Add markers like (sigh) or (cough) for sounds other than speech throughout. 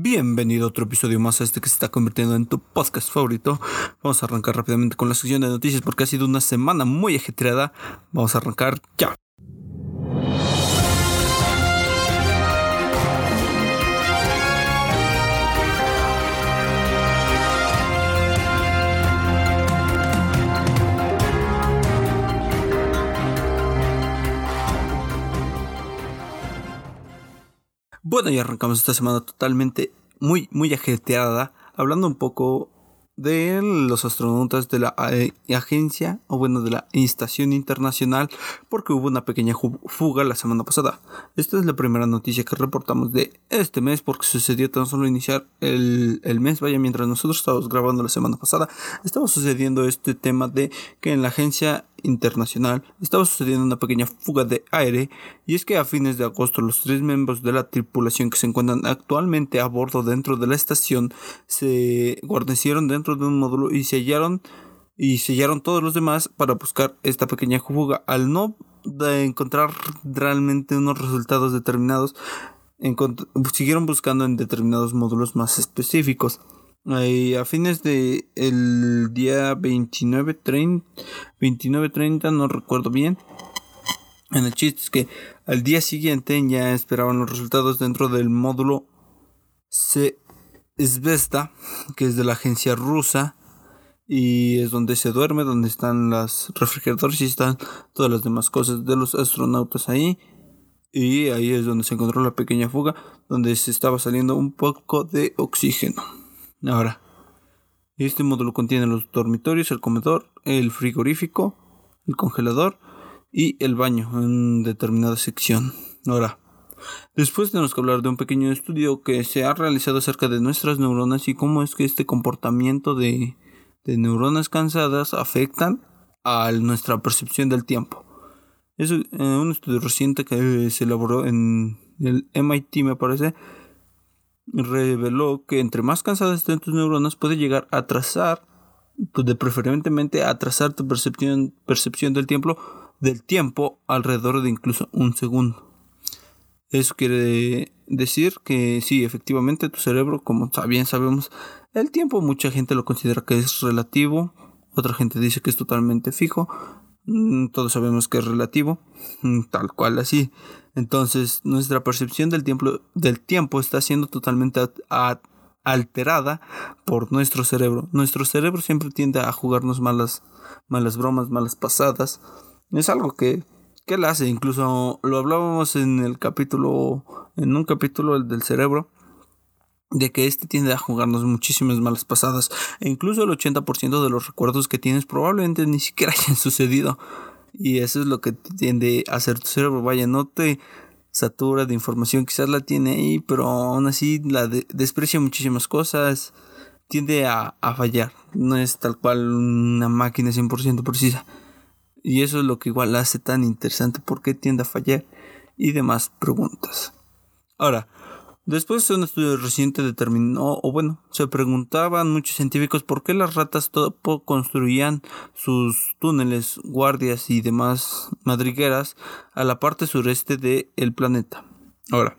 Bienvenido a otro episodio más a este que se está convirtiendo en tu podcast favorito. Vamos a arrancar rápidamente con la sección de noticias porque ha sido una semana muy ajetreada. Vamos a arrancar ya. Bueno, y arrancamos esta semana totalmente muy, muy ajetreada, hablando un poco de los astronautas de la eh, agencia, o bueno, de la Estación Internacional, porque hubo una pequeña fuga la semana pasada. Esta es la primera noticia que reportamos de este mes, porque sucedió tan solo iniciar el, el mes, vaya, mientras nosotros estábamos grabando la semana pasada, estaba sucediendo este tema de que en la agencia internacional estaba sucediendo una pequeña fuga de aire y es que a fines de agosto los tres miembros de la tripulación que se encuentran actualmente a bordo dentro de la estación se guarnecieron dentro de un módulo y sellaron y sellaron todos los demás para buscar esta pequeña fuga. Al no encontrar realmente unos resultados determinados siguieron buscando en determinados módulos más específicos a fines de el día 29 30, 29 30 no recuerdo bien en el chiste es que al día siguiente ya esperaban los resultados dentro del módulo Svesta que es de la agencia rusa y es donde se duerme, donde están los refrigeradores y están todas las demás cosas de los astronautas ahí. Y ahí es donde se encontró la pequeña fuga, donde se estaba saliendo un poco de oxígeno. Ahora, este módulo contiene los dormitorios, el comedor, el frigorífico, el congelador y el baño en determinada sección. Ahora, después tenemos que hablar de un pequeño estudio que se ha realizado acerca de nuestras neuronas y cómo es que este comportamiento de, neuronas cansadas afectan a nuestra percepción del tiempo. Es eh, un estudio reciente que se elaboró en el MIT, me parece, reveló que entre más cansadas estén tus neuronas puede llegar a atrasar, pues de preferentemente atrasar tu percepción, percepción del tiempo, del tiempo alrededor de incluso un segundo. Eso quiere decir que sí, efectivamente tu cerebro, como bien sabemos, el tiempo mucha gente lo considera que es relativo, otra gente dice que es totalmente fijo, mm, todos sabemos que es relativo, mm, tal cual así. Entonces, nuestra percepción del tiempo, del tiempo está siendo totalmente alterada por nuestro cerebro. Nuestro cerebro siempre tiende a jugarnos malas, malas bromas, malas pasadas. Es algo que, que él hace. Incluso lo hablábamos en el capítulo, en un capítulo del cerebro, de que este tiende a jugarnos muchísimas malas pasadas. E incluso el 80% de los recuerdos que tienes probablemente ni siquiera (laughs) hayan sucedido. Y eso es lo que tiende a hacer tu cerebro. Vaya, no te satura de información, quizás la tiene ahí, pero aún así la desprecia muchísimas cosas. Tiende a, a, fallar. No es tal cual una máquina 100% precisa. Y eso es lo que igual la hace tan interesante. ¿Por qué tiende a fallar? Y demás preguntas. Ahora, Después un estudio reciente determinó, o bueno, se preguntaban muchos científicos por qué las ratas construían sus túneles, guardias y demás madrigueras a la parte sureste del planeta. Ahora,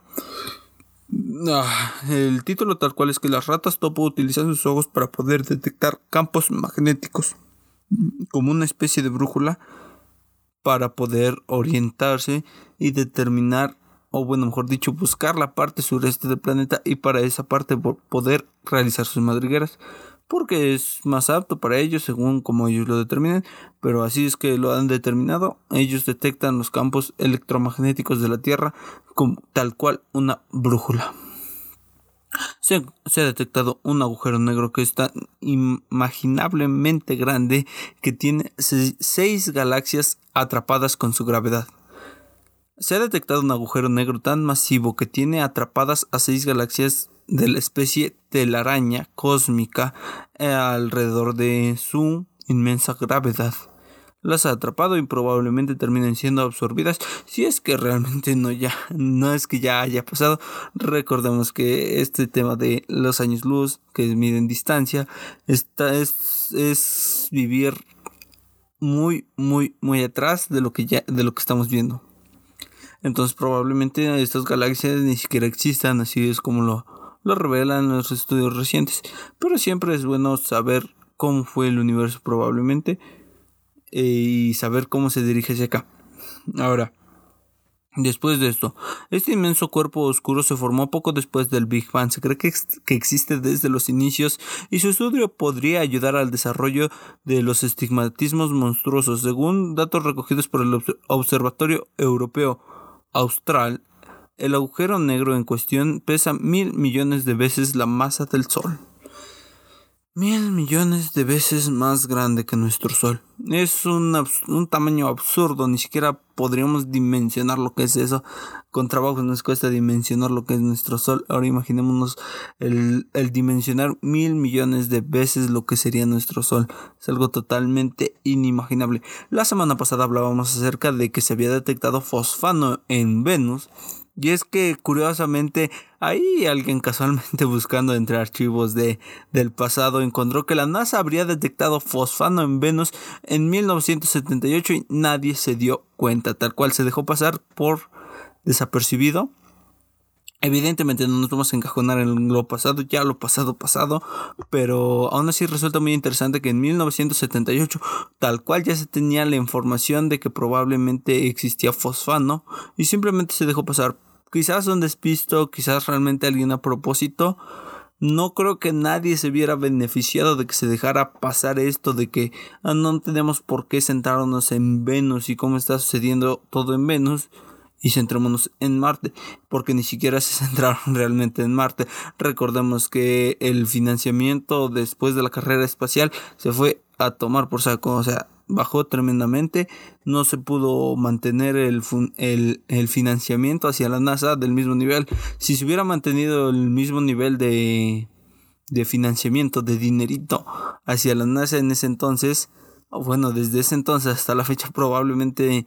ah, el título tal cual es que las ratas topo utilizan sus ojos para poder detectar campos magnéticos como una especie de brújula para poder orientarse y determinar o bueno, mejor dicho, buscar la parte sureste del planeta y para esa parte poder realizar sus madrigueras, porque es más apto para ellos según como ellos lo determinen, pero así es que lo han determinado, ellos detectan los campos electromagnéticos de la Tierra como tal cual una brújula. Se, se, ha detectado un agujero negro que está imaginablemente grande que tiene seis galaxias atrapadas con su gravedad. Se ha detectado un agujero negro tan masivo que tiene atrapadas a seis galaxias de la especie telaraña cósmica eh, alrededor de su inmensa gravedad. Las ha atrapado y probablemente terminen siendo absorbidas si es que realmente no ya no es que ya haya pasado. Recordemos que este tema de los años luz que miden distancia esta es, es vivir muy muy muy atrás de lo que ya de lo que estamos viendo. Entonces probablemente estas galaxias ni siquiera existan, así es como lo, lo revelan los estudios recientes. Pero siempre es bueno saber cómo fue el universo probablemente eh, y saber cómo se dirige hacia acá. Ahora, Después de esto, este inmenso cuerpo oscuro se formó poco después del Big Bang. Se cree que, que, existe desde los inicios y su estudio podría ayudar al desarrollo de los estigmatismos monstruosos. Según datos recogidos por el Observatorio Europeo Austral, el agujero negro en cuestión pesa mil millones de veces la masa del Sol mil millones de veces más grande que nuestro Sol. Es un, un, tamaño absurdo, ni siquiera podríamos dimensionar lo que es eso. Con trabajo nos cuesta dimensionar lo que es nuestro Sol. Ahora imaginémonos el, el dimensionar mil millones de veces lo que sería nuestro Sol. Es algo totalmente inimaginable. La semana pasada hablábamos acerca de que se había detectado fosfano en Venus y es que curiosamente ahí alguien casualmente (laughs) buscando entre archivos de, del pasado encontró que la NASA habría detectado fosfano en Venus en 1978 y nadie se dio cuenta, tal cual se dejó pasar por desapercibido. Evidentemente no nos vamos a encajonar en lo pasado, ya lo pasado pasado, pero aún así resulta muy interesante que en 1978 tal cual ya se tenía la información de que probablemente existía fosfano y simplemente se dejó pasar quizás un despisto, quizás realmente alguien a propósito. No creo que nadie se viera beneficiado de que se dejara pasar esto, de que ah, no tenemos por qué centrarnos en Venus y cómo está sucediendo todo en Venus y centrémonos en Marte, porque ni siquiera se (laughs) centraron realmente en Marte. Recordemos que el financiamiento después de la carrera espacial se fue a tomar por saco, o sea, bajó tremendamente, no se pudo mantener el, el, financiamiento hacia la NASA del mismo nivel. Si se hubiera mantenido el mismo nivel de, de financiamiento, de dinerito hacia la NASA en ese entonces, bueno, desde ese entonces hasta la fecha probablemente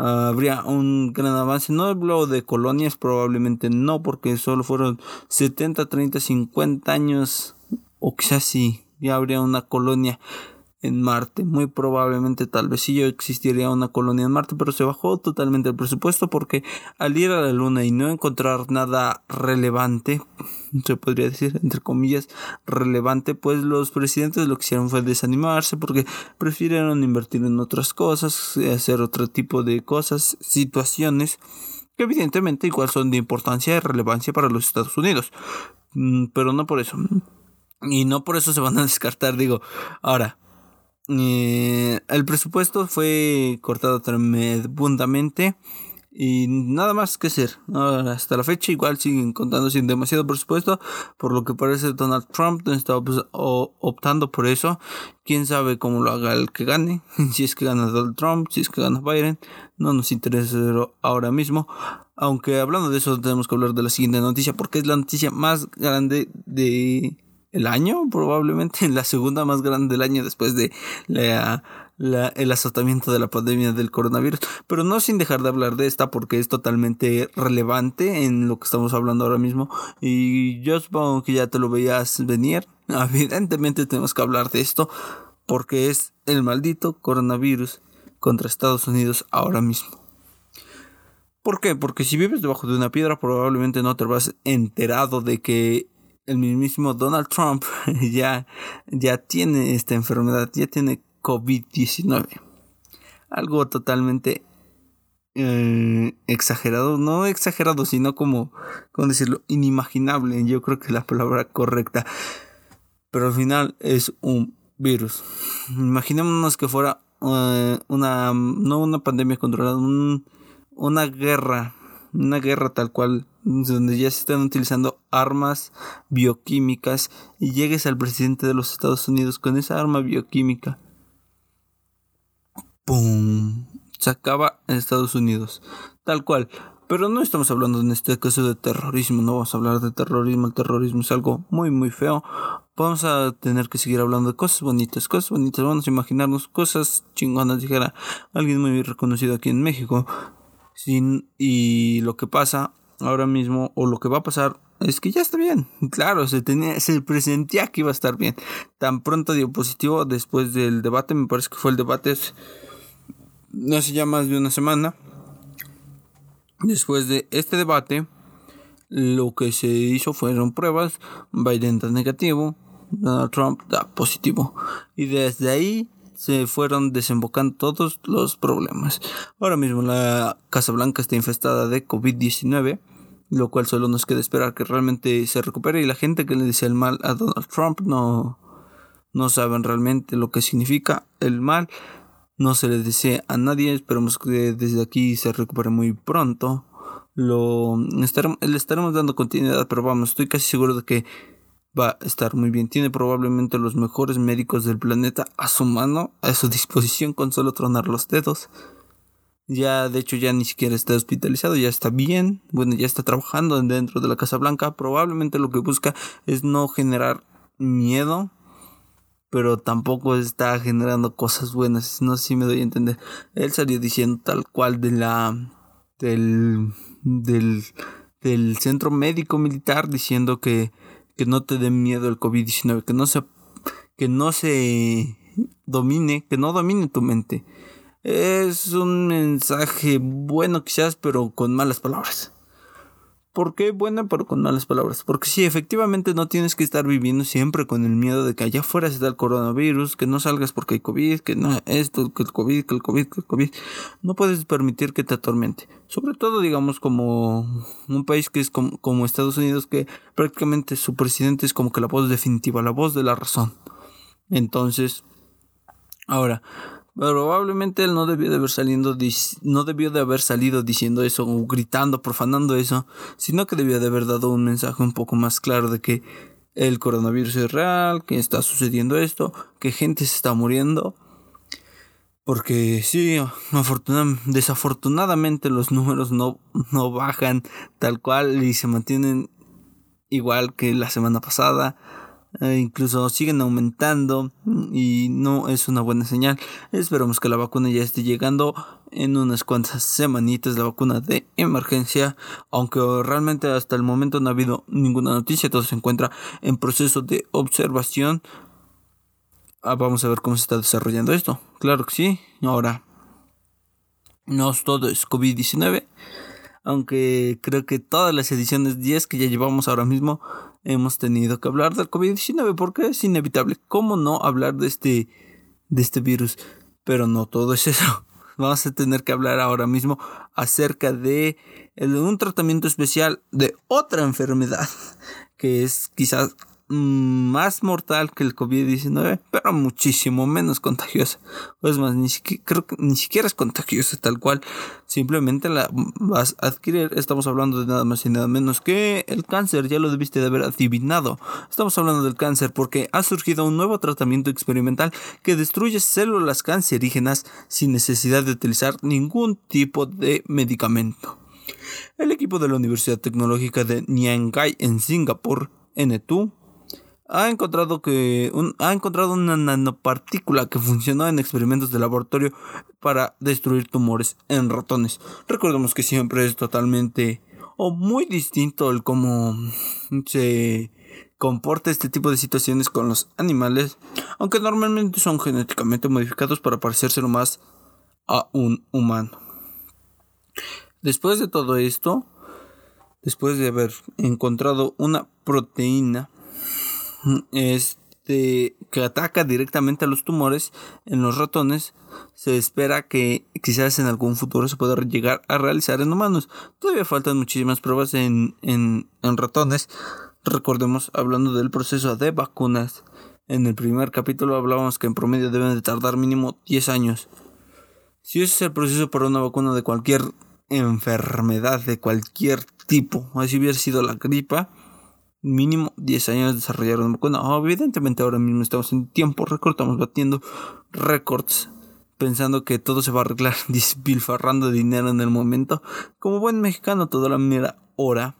habría un gran avance. No hablo de colonias, probablemente no, porque solo fueron 70, 30, 50 años, o quizás sí, ya habría una colonia en Marte. Muy probablemente tal vez sí existiría una colonia en Marte, pero se bajó totalmente el presupuesto porque al ir a la Luna y no encontrar nada relevante, (laughs) se podría decir entre comillas relevante, pues los presidentes lo que hicieron fue desanimarse porque prefirieron invertir en otras cosas, hacer otro tipo de cosas, situaciones que evidentemente igual son de importancia y relevancia para los Estados Unidos. Mm, pero no por eso. Y no por eso se van a (laughs) descartar, digo. Ahora, eh, el presupuesto fue cortado tremendamente y nada más que hacer. hasta la fecha igual siguen contando sin demasiado presupuesto, por lo que parece Donald Trump está optando por eso. Quién sabe cómo lo haga el que gane, (laughs) si es que gana Donald Trump, si es que gana Biden, no nos interesa ahora mismo. Aunque hablando de eso tenemos que hablar de la siguiente noticia porque es la noticia más grande de el año, probablemente (laughs) la segunda más grande del año después de la, el azotamiento de la pandemia del coronavirus. Pero no sin dejar de hablar de esta porque es totalmente relevante en lo que estamos hablando ahora mismo. Y yo supongo que ya te lo veías venir. (laughs) Evidentemente tenemos que hablar de esto porque es el maldito coronavirus contra Estados Unidos ahora mismo. ¿Por qué? Porque si vives debajo de una piedra probablemente no te vas enterado de que el mismísimo Donald Trump (laughs) ya, ya tiene esta enfermedad, ya tiene COVID-19. Algo totalmente eh, exagerado, no exagerado, sino como, ¿cómo decirlo? Inimaginable, yo creo que es la palabra correcta. Pero al final es un virus. Imaginémonos que fuera eh, una, no una pandemia controlada, una guerra, una guerra tal cual donde ya se están utilizando armas bioquímicas y llegues al presidente de los Estados Unidos con esa arma bioquímica. ¡Pum! Se acaba en Estados Unidos. Tal cual. Pero no estamos hablando en este caso de terrorismo, no vamos a hablar de terrorismo, el terrorismo es algo muy muy feo. Vamos a tener que seguir hablando de cosas bonitas, cosas bonitas, vamos a imaginarnos cosas chingonas, dijera alguien muy reconocido aquí en México. Sin, y lo que pasa ahora mismo, o lo que va a pasar, es que ya está bien. Claro, se, tenía, se presentía que iba a estar bien. Tan pronto dio positivo después del debate, me parece que fue el debate no hace ya más de una semana. Después de este debate, Lo que se hizo fueron pruebas, Biden da negativo, Donald Trump da positivo. Y desde ahí se fueron desembocando todos los problemas. Ahora mismo la Casa Blanca está infestada de COVID-19, lo cual solo nos queda esperar que realmente se recupere y la gente que le dice el mal a Donald Trump no, no saben realmente lo que significa el mal. No se le desea a nadie, esperemos que desde aquí se recupere muy pronto. Lo le estaremos dando continuidad, pero vamos, estoy casi seguro de que va a estar muy bien. Tiene probablemente los mejores médicos del planeta a su mano, a su disposición con solo tronar los dedos. Ya, de hecho, ya ni siquiera está hospitalizado, ya está bien. Bueno, ya está trabajando dentro de la Casa Blanca. Probablemente lo que busca es no generar miedo, pero tampoco está generando cosas buenas. No sé si me doy a entender. Él salió diciendo tal cual de la. del. del. del centro médico militar diciendo que que no te dé miedo el COVID-19, que no se que no se domine, que no domine tu mente. Es un mensaje bueno quizás, pero con malas palabras. ¿Por qué buena pero con malas palabras? Porque si efectivamente no tienes que estar viviendo siempre con el miedo de que allá afuera da el coronavirus, que no salgas porque hay COVID, que no esto, que el COVID, que el COVID, que el COVID. No puedes permitir que te atormente. Sobre todo, digamos, como un país que es como, como Estados Unidos, que prácticamente su presidente es como que la voz definitiva, la voz de la razón. Entonces, ahora, Probablemente él no debió de haber saliendo no debió de haber salido diciendo eso o gritando, profanando eso, sino que debió de haber dado un mensaje un poco más claro de que el coronavirus es real, que está sucediendo esto, que gente se está muriendo. Porque sí, desafortunadamente los números no, no bajan tal cual y se mantienen igual que la semana pasada. Eh, incluso siguen aumentando y no es una buena señal. Esperamos que la vacuna ya esté llegando en unas cuantas semanitas, la vacuna de emergencia, aunque realmente hasta el momento no ha habido ninguna noticia, todo se encuentra en proceso de observación. Ah, vamos a ver cómo se está desarrollando esto. Claro que sí. Ahora, no todo es COVID-19 aunque creo que todas las ediciones 10 que ya llevamos ahora mismo hemos tenido que hablar del COVID-19 porque es inevitable. ¿Cómo no hablar de este, de este virus? Pero no todo es eso. (laughs) Vamos a tener que hablar ahora mismo acerca de un tratamiento especial de otra enfermedad (laughs) que es quizás más mortal que el COVID-19, pero muchísimo menos contagiosa. Pues más, ni siquiera, creo que ni siquiera es contagiosa tal cual. Simplemente la vas a adquirir. Estamos hablando de nada más y nada menos que el cáncer. Ya lo debiste de haber adivinado. Estamos hablando del cáncer porque ha surgido un nuevo tratamiento experimental que destruye células cancerígenas sin necesidad de utilizar ningún tipo de medicamento. El equipo de la Universidad Tecnológica de Nyangai en Singapur, NTU, ha encontrado que ha encontrado una nanopartícula que funcionó en experimentos de laboratorio para destruir tumores en ratones. Recordemos que siempre es totalmente o muy distinto el cómo se comporta este tipo de situaciones con los animales, aunque normalmente son genéticamente modificados para parecerse más a un humano. Después de todo esto, después de haber encontrado una proteína este, que ataca directamente a los tumores en los ratones, se espera que quizás en algún futuro se pueda llegar a realizar en humanos. Todavía faltan muchísimas pruebas en, en, en ratones. Recordemos, hablando del proceso de vacunas, en el primer capítulo hablábamos que en promedio deben de tardar mínimo 10 años. Si ese es el proceso para una vacuna de cualquier enfermedad, de cualquier tipo, así hubiera sido la gripa, mínimo 10 años desarrollar una vacuna. evidentemente ahora mismo estamos en tiempo récord, estamos batiendo récords pensando que todo se va a arreglar (laughs) despilfarrando dinero en el momento. Como buen mexicano, toda la mera hora.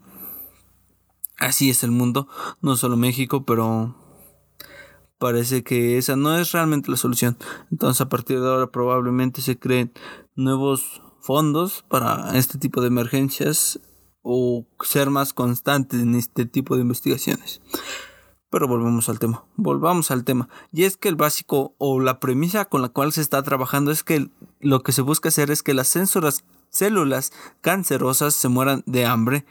Así es el mundo, no solo México, pero parece que esa no es realmente la solución. Entonces a partir de ahora probablemente se creen nuevos fondos para este tipo de emergencias o ser más constantes en este tipo de investigaciones. Pero volvemos al tema, volvamos al tema. Y es que el básico o la premisa con la cual se está trabajando es que lo que se busca hacer es que las células cancerosas se mueran de hambre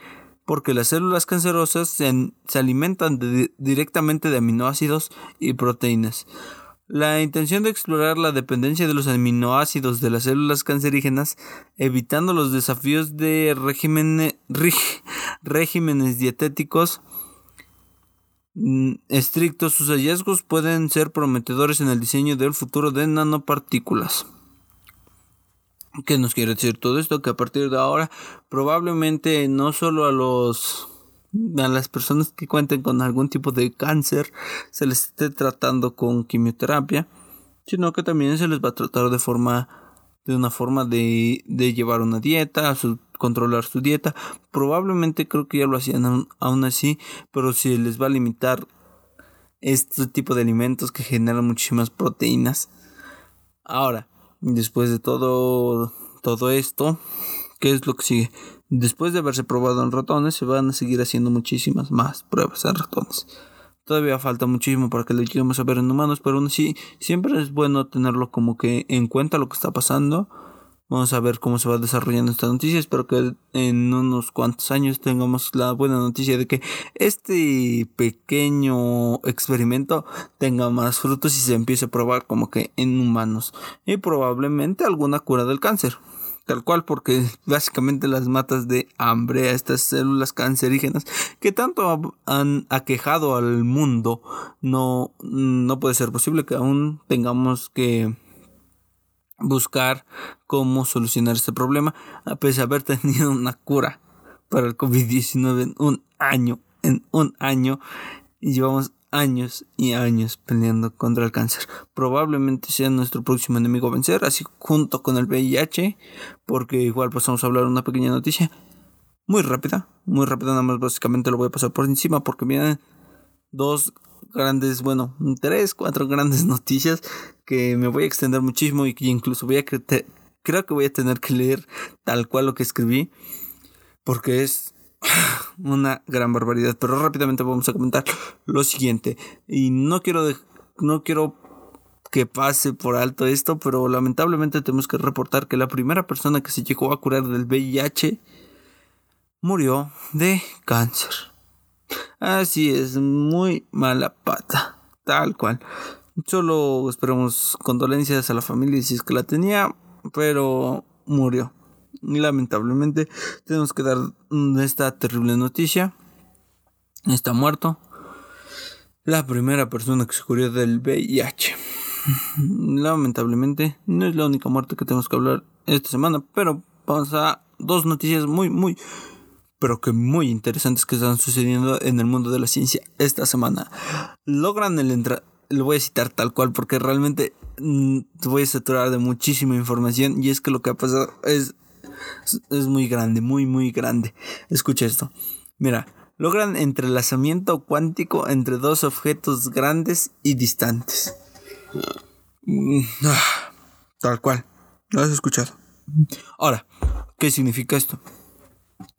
porque las células cancerosas se, alimentan directamente de aminoácidos y proteínas. La intención de explorar la dependencia de los aminoácidos de las células cancerígenas, evitando los desafíos de regímenes dietéticos mm, estrictos, sus hallazgos pueden ser prometedores en el diseño del futuro de nanopartículas. ¿Qué nos quiere decir todo esto? Que a partir de ahora probablemente no solo a los a las personas que cuenten con algún tipo de cáncer se les esté tratando con quimioterapia, sino que también se les va a tratar de forma de una forma de, de llevar una dieta, controlar su dieta. Probablemente creo que ya lo hacían aún así, pero si les va a limitar este tipo de alimentos que generan muchísimas proteínas. Ahora, Después de todo, todo esto, ¿qué es lo que sigue? Después de haberse probado en ratones, se van a seguir haciendo muchísimas más pruebas en ratones. Todavía falta muchísimo para que lo lleguemos a ver en humanos, pero aún así siempre es bueno tenerlo como que en cuenta lo que está pasando Vamos a ver cómo se va desarrollando esta noticia. Espero que en unos cuantos años tengamos la buena noticia de que este pequeño experimento tenga más frutos y se empiece a probar como que en humanos. Y probablemente alguna cura del cáncer. Tal cual, porque básicamente las matas de hambre a estas células cancerígenas que tanto han aquejado al mundo, no, no puede ser posible que aún tengamos que buscar cómo solucionar este problema, a pesar de haber tenido (laughs) una cura para el COVID-19 en un año, en un año, y llevamos años y años peleando contra el cáncer. Probablemente sea nuestro próximo enemigo a vencer, así junto con el VIH, porque igual pasamos a hablar una pequeña noticia muy rápida, muy rápida, nada más básicamente lo voy a pasar por encima porque vienen dos grandes, bueno, tres, cuatro grandes (laughs) noticias que me voy a extender muchísimo y que incluso voy a creo que voy a tener que leer tal cual lo que escribí porque es (laughs) una gran barbaridad. Pero rápidamente vamos a comentar lo siguiente y no quiero no quiero que pase por alto esto, pero lamentablemente tenemos que reportar que la primera persona que se llegó a curar del VIH murió de cáncer. Así es, muy mala pata, tal cual. Solo esperamos condolencias a la familia si es que la tenía, pero murió. Lamentablemente tenemos que dar esta terrible noticia. Está muerto. La primera persona que se murió del VIH. (laughs) Lamentablemente no es la única muerte que tenemos que hablar esta semana, pero vamos a dos noticias muy, muy, pero que muy interesantes que están sucediendo en el mundo de la ciencia esta semana. Logran el entrar, lo voy a citar tal cual porque realmente mm, te voy a saturar de muchísima información y es que lo que ha pasado es, es muy grande, muy, muy grande. Escucha esto. Mira, logran entrelazamiento cuántico entre dos objetos grandes y distantes. Mm, ah, tal cual. Lo has escuchado. Ahora, ¿qué significa esto?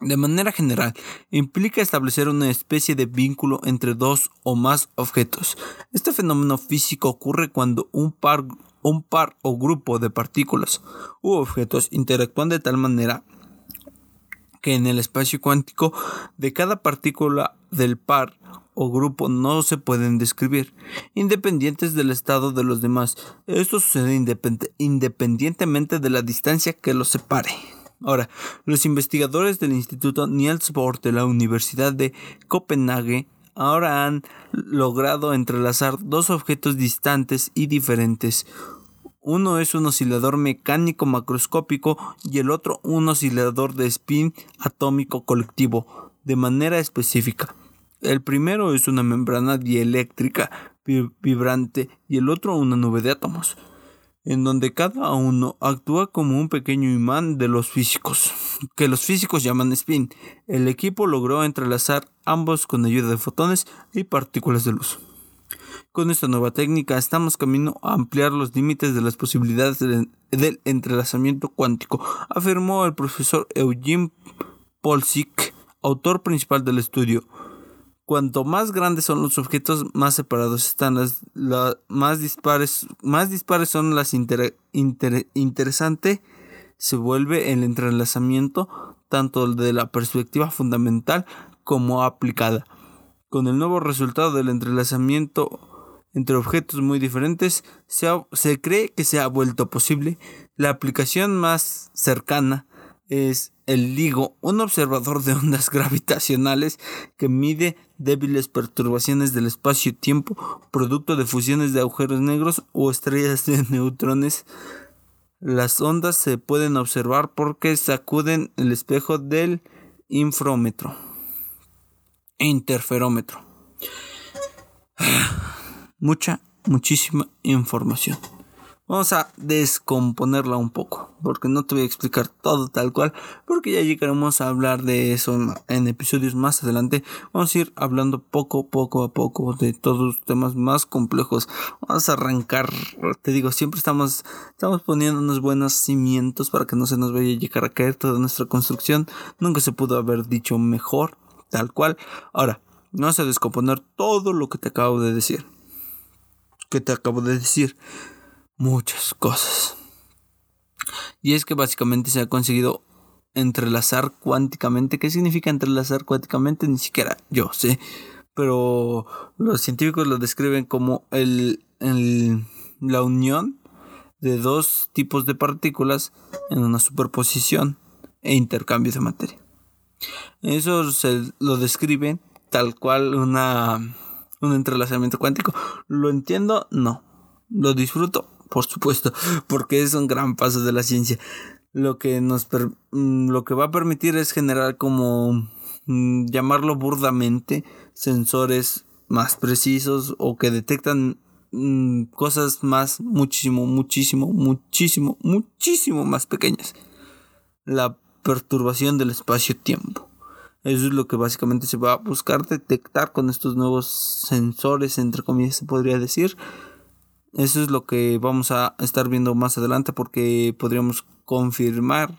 De manera general, implica establecer una especie de vínculo entre dos o más objetos. Este fenómeno físico ocurre cuando un par, un par o grupo de partículas u objetos interactúan de tal manera que en el espacio cuántico de cada partícula del par o grupo no se pueden describir, independientes del estado de los demás. Esto sucede independientemente de la distancia que los separe. Ahora, los investigadores del Instituto Niels Bohr de la Universidad de Copenhague ahora han logrado entrelazar dos objetos distantes y diferentes. Uno es un oscilador mecánico macroscópico y el otro un oscilador de spin atómico colectivo, de manera específica. El primero es una membrana dieléctrica vibrante y el otro una nube de átomos en donde cada uno actúa como un pequeño imán de los físicos, que los físicos llaman spin. El equipo logró entrelazar ambos con ayuda de fotones y partículas de luz. Con esta nueva técnica estamos camino a ampliar los límites de las posibilidades del, entrelazamiento cuántico, afirmó el profesor Eugene Polsik, autor principal del estudio. Cuanto más grandes son los objetos, más separados están. Las, más, dispares, más dispares son las interesantes. Se vuelve el entrelazamiento tanto de la perspectiva fundamental como aplicada. Con el nuevo resultado del entrelazamiento entre objetos muy diferentes, se, se cree que se ha vuelto posible la aplicación más cercana es el LIGO, un observador de ondas (laughs) gravitacionales que mide débiles perturbaciones del espacio-tiempo producto de fusiones de agujeros negros o estrellas de neutrones. Las ondas se pueden observar porque sacuden el espejo del infrómetro interferómetro. (sighs) Mucha, muchísima información. Vamos a descomponerla un poco, porque no te voy a explicar todo tal cual, porque ya llegaremos a hablar de eso en episodios más adelante. Vamos a ir hablando poco, poco a poco de todos los temas más complejos. Vamos a arrancar, te digo, siempre estamos, estamos poniendo unos buenos cimientos para que no se nos vaya a llegar a caer toda nuestra construcción. Nunca se pudo haber dicho mejor, tal cual. Ahora, vamos a descomponer todo lo que te acabo de decir. ¿Qué te acabo de decir? Muchas cosas. Y es que básicamente se ha conseguido entrelazar cuánticamente. ¿Qué significa entrelazar cuánticamente? Ni siquiera yo sé. Pero los científicos lo describen como el, la unión de dos tipos de partículas en una superposición e intercambio de materia. Eso se lo describen tal cual una, un entrelazamiento cuántico. ¿Lo entiendo? No. ¿Lo disfruto? Por supuesto, porque es un gran paso de la ciencia. Lo que nos mm, lo que va a permitir es generar como mm, llamarlo burdamente sensores más precisos o que detectan mm, cosas más muchísimo, muchísimo, muchísimo, muchísimo más pequeñas. La perturbación del espacio-tiempo. Eso es lo que básicamente se va a buscar detectar con estos nuevos sensores, entre comillas se podría decir, eso es lo que vamos a estar viendo más adelante porque podríamos confirmar,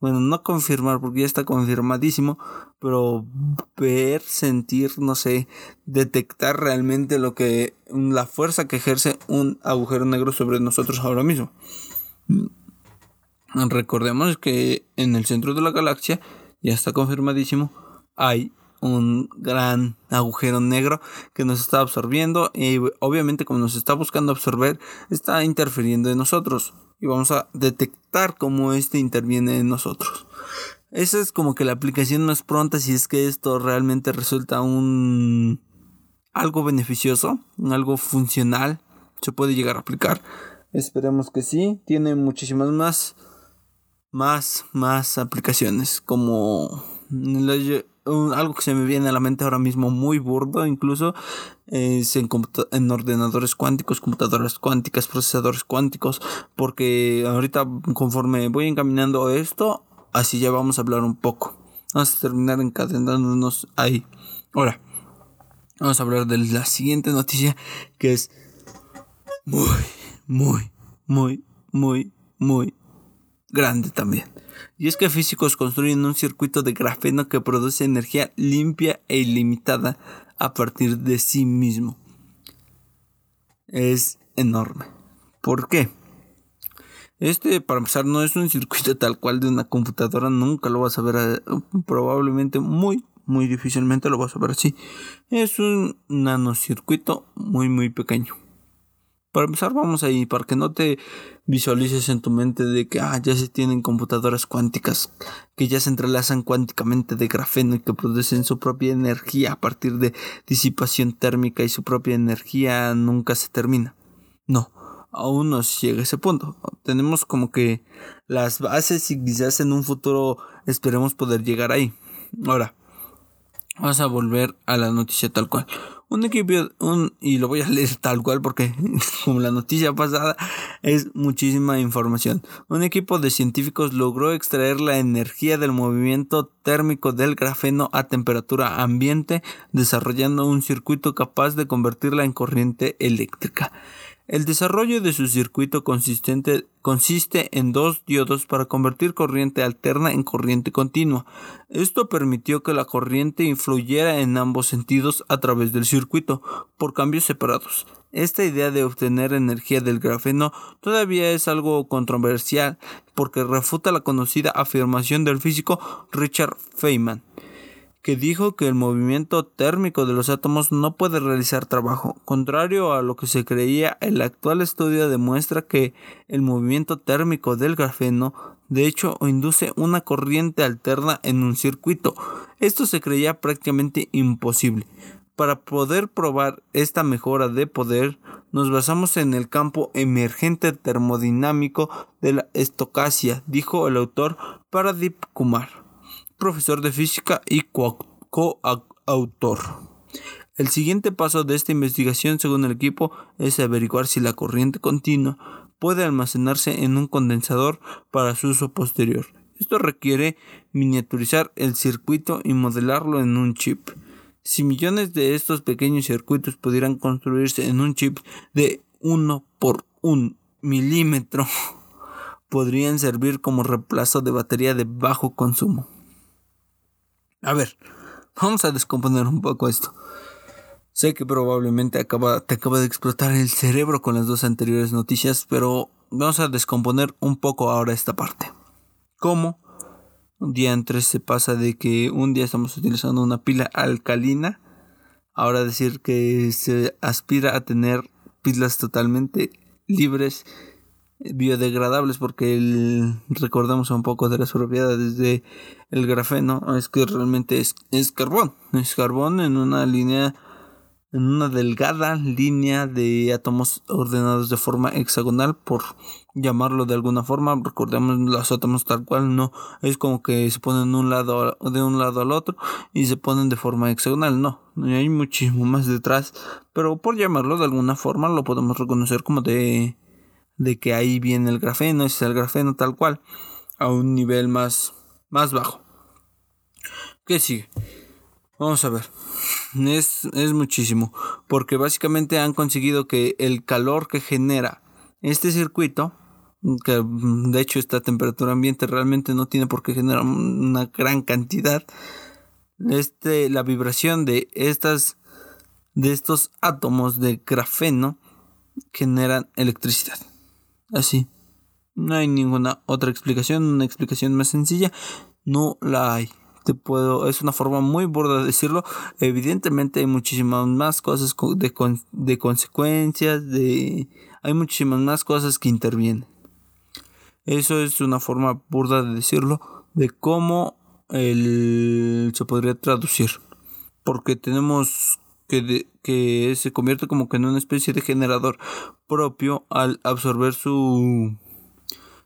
bueno, no confirmar porque ya está confirmadísimo, pero ver, sentir, no sé, detectar realmente lo que la fuerza que ejerce un agujero negro sobre nosotros ahora mismo. Recordemos que en el centro de la galaxia ya está confirmadísimo hay un gran agujero negro que nos está absorbiendo y obviamente como nos está buscando absorber está interfiriendo en nosotros y vamos a detectar cómo este interviene en nosotros. Esa es como que la aplicación más pronta si es que esto realmente resulta un algo beneficioso, algo funcional, se puede llegar a aplicar. Esperemos que sí, tiene muchísimas más más más aplicaciones como algo que se me viene a la mente ahora mismo muy burdo incluso es en, en, ordenadores cuánticos, computadoras cuánticas, procesadores cuánticos, porque ahorita conforme voy encaminando esto, así ya vamos a hablar un poco. Vamos a terminar encadenándonos ahí. Ahora, vamos a hablar de la siguiente noticia que es muy, muy, muy, muy, muy grande también. Y es que físicos construyen un circuito de grafeno que produce energía limpia e ilimitada a partir de sí mismo. Es enorme. ¿Por qué? Este, para empezar, no es un circuito tal cual de una computadora, nunca lo vas a ver, eh, probablemente muy, muy difícilmente lo vas a ver así. Es un nanocircuito muy, muy pequeño. Para empezar, vamos ahí, para que no te visualices en tu mente de que ah, ya se tienen computadoras cuánticas que ya se entrelazan cuánticamente de grafeno y que producen su propia energía a partir de disipación térmica y su propia energía nunca se termina. No, aún no llega a ese punto. Tenemos como que las bases y quizás en un futuro esperemos poder llegar ahí. Ahora, vamos a volver a la noticia tal cual. Un equipo, un, y lo voy a leer (laughs) tal cual porque (laughs) como la noticia pasada es muchísima información. Un equipo de científicos logró extraer la energía del movimiento térmico del grafeno a temperatura ambiente desarrollando un circuito capaz de convertirla en corriente eléctrica. El desarrollo de su circuito consistente, consiste en dos diodos para convertir corriente alterna en corriente continua. Esto permitió que la corriente influyera en ambos sentidos a través del circuito, por cambios separados. Esta idea de obtener energía del grafeno todavía es algo controversial porque refuta la conocida afirmación del físico Richard Feynman que dijo que el movimiento térmico de los átomos no puede realizar trabajo. Contrario a lo que se creía, el actual estudio demuestra que el movimiento térmico del grafeno de hecho induce una corriente alterna en un circuito. Esto se creía prácticamente imposible. Para poder probar esta mejora de poder, nos basamos en el campo emergente termodinámico de la estocasia, dijo el autor Paradip Kumar profesor de física y coautor. El siguiente paso de esta investigación, según el equipo, es averiguar si la corriente continua puede almacenarse en un condensador para su uso posterior. Esto requiere miniaturizar el circuito y modelarlo en un chip. Si millones de estos pequeños circuitos pudieran construirse en un chip de 1 por 1 milímetro, podrían servir como reemplazo de batería de bajo consumo. A ver, vamos a descomponer un poco esto. Sé que probablemente te acaba de explotar el cerebro con las dos anteriores noticias, pero vamos a descomponer un poco ahora esta parte. ¿Cómo? Un día en tres se pasa de que un día estamos utilizando una pila alcalina, ahora decir que se aspira a tener pilas totalmente libres biodegradables porque el, recordamos un poco de las propiedades de el grafeno es que realmente es, es carbón es carbón en una línea en una delgada línea de átomos ordenados de forma hexagonal por llamarlo de alguna forma recordemos los átomos tal cual no es como que se ponen un lado de un lado al otro y se ponen de forma hexagonal no hay muchísimo más detrás pero por llamarlo de alguna forma lo podemos reconocer como de de que ahí viene el grafeno, es el grafeno tal cual, a un nivel más, más bajo. ¿Qué sigue? Vamos a ver. Es, es muchísimo, porque básicamente han conseguido que el calor que genera este circuito, que de hecho esta temperatura ambiente realmente no tiene por qué generar una gran cantidad, este, la vibración de estas de estos átomos de grafeno generan electricidad. Así. No hay ninguna otra explicación, una explicación más sencilla, no la hay. Te puedo, es una forma muy burda de decirlo. Evidentemente hay muchísimas más cosas de, de consecuencias, de hay muchísimas más cosas que intervienen. Eso es una forma burda de decirlo, de cómo el, se podría traducir. Porque tenemos que, que se convierte como que en una especie de generador propio al absorber su,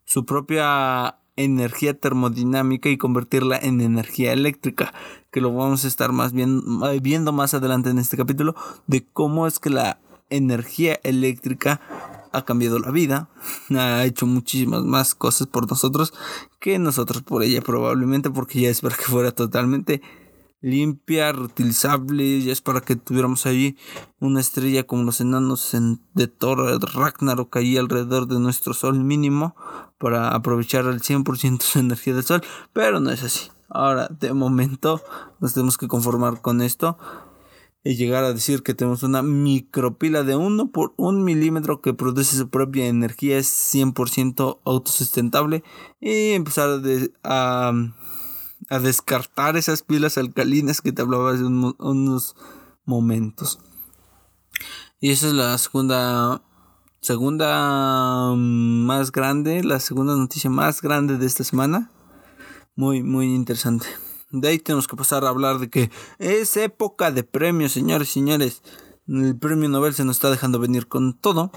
su propia energía termodinámica y convertirla en energía eléctrica, que lo vamos a estar más bien viendo más adelante en este capítulo de cómo es que la energía eléctrica ha cambiado la vida, ha hecho muchísimas más cosas por nosotros que nosotros por ella probablemente porque ya es para que fuera totalmente limpia, reutilizable, ya es para que tuviéramos ahí una estrella como los enanos en, de Thor, Ragnarok ahí alrededor de nuestro sol mínimo para aprovechar al 100% su energía del sol, pero no es así. Ahora, de momento, nos tenemos que conformar con esto y llegar a decir que tenemos una micropila de 1 por 1 milímetro que produce su propia energía, es 100% autosustentable y empezar a a descartar esas pilas alcalinas que te hablaba hace unos momentos. Y esa es la segunda, segunda mm, más grande, la segunda noticia más grande de esta semana. Muy, muy interesante. De ahí tenemos que pasar a hablar de que es época de premios, señores y señores. El premio Nobel se nos está dejando venir con todo.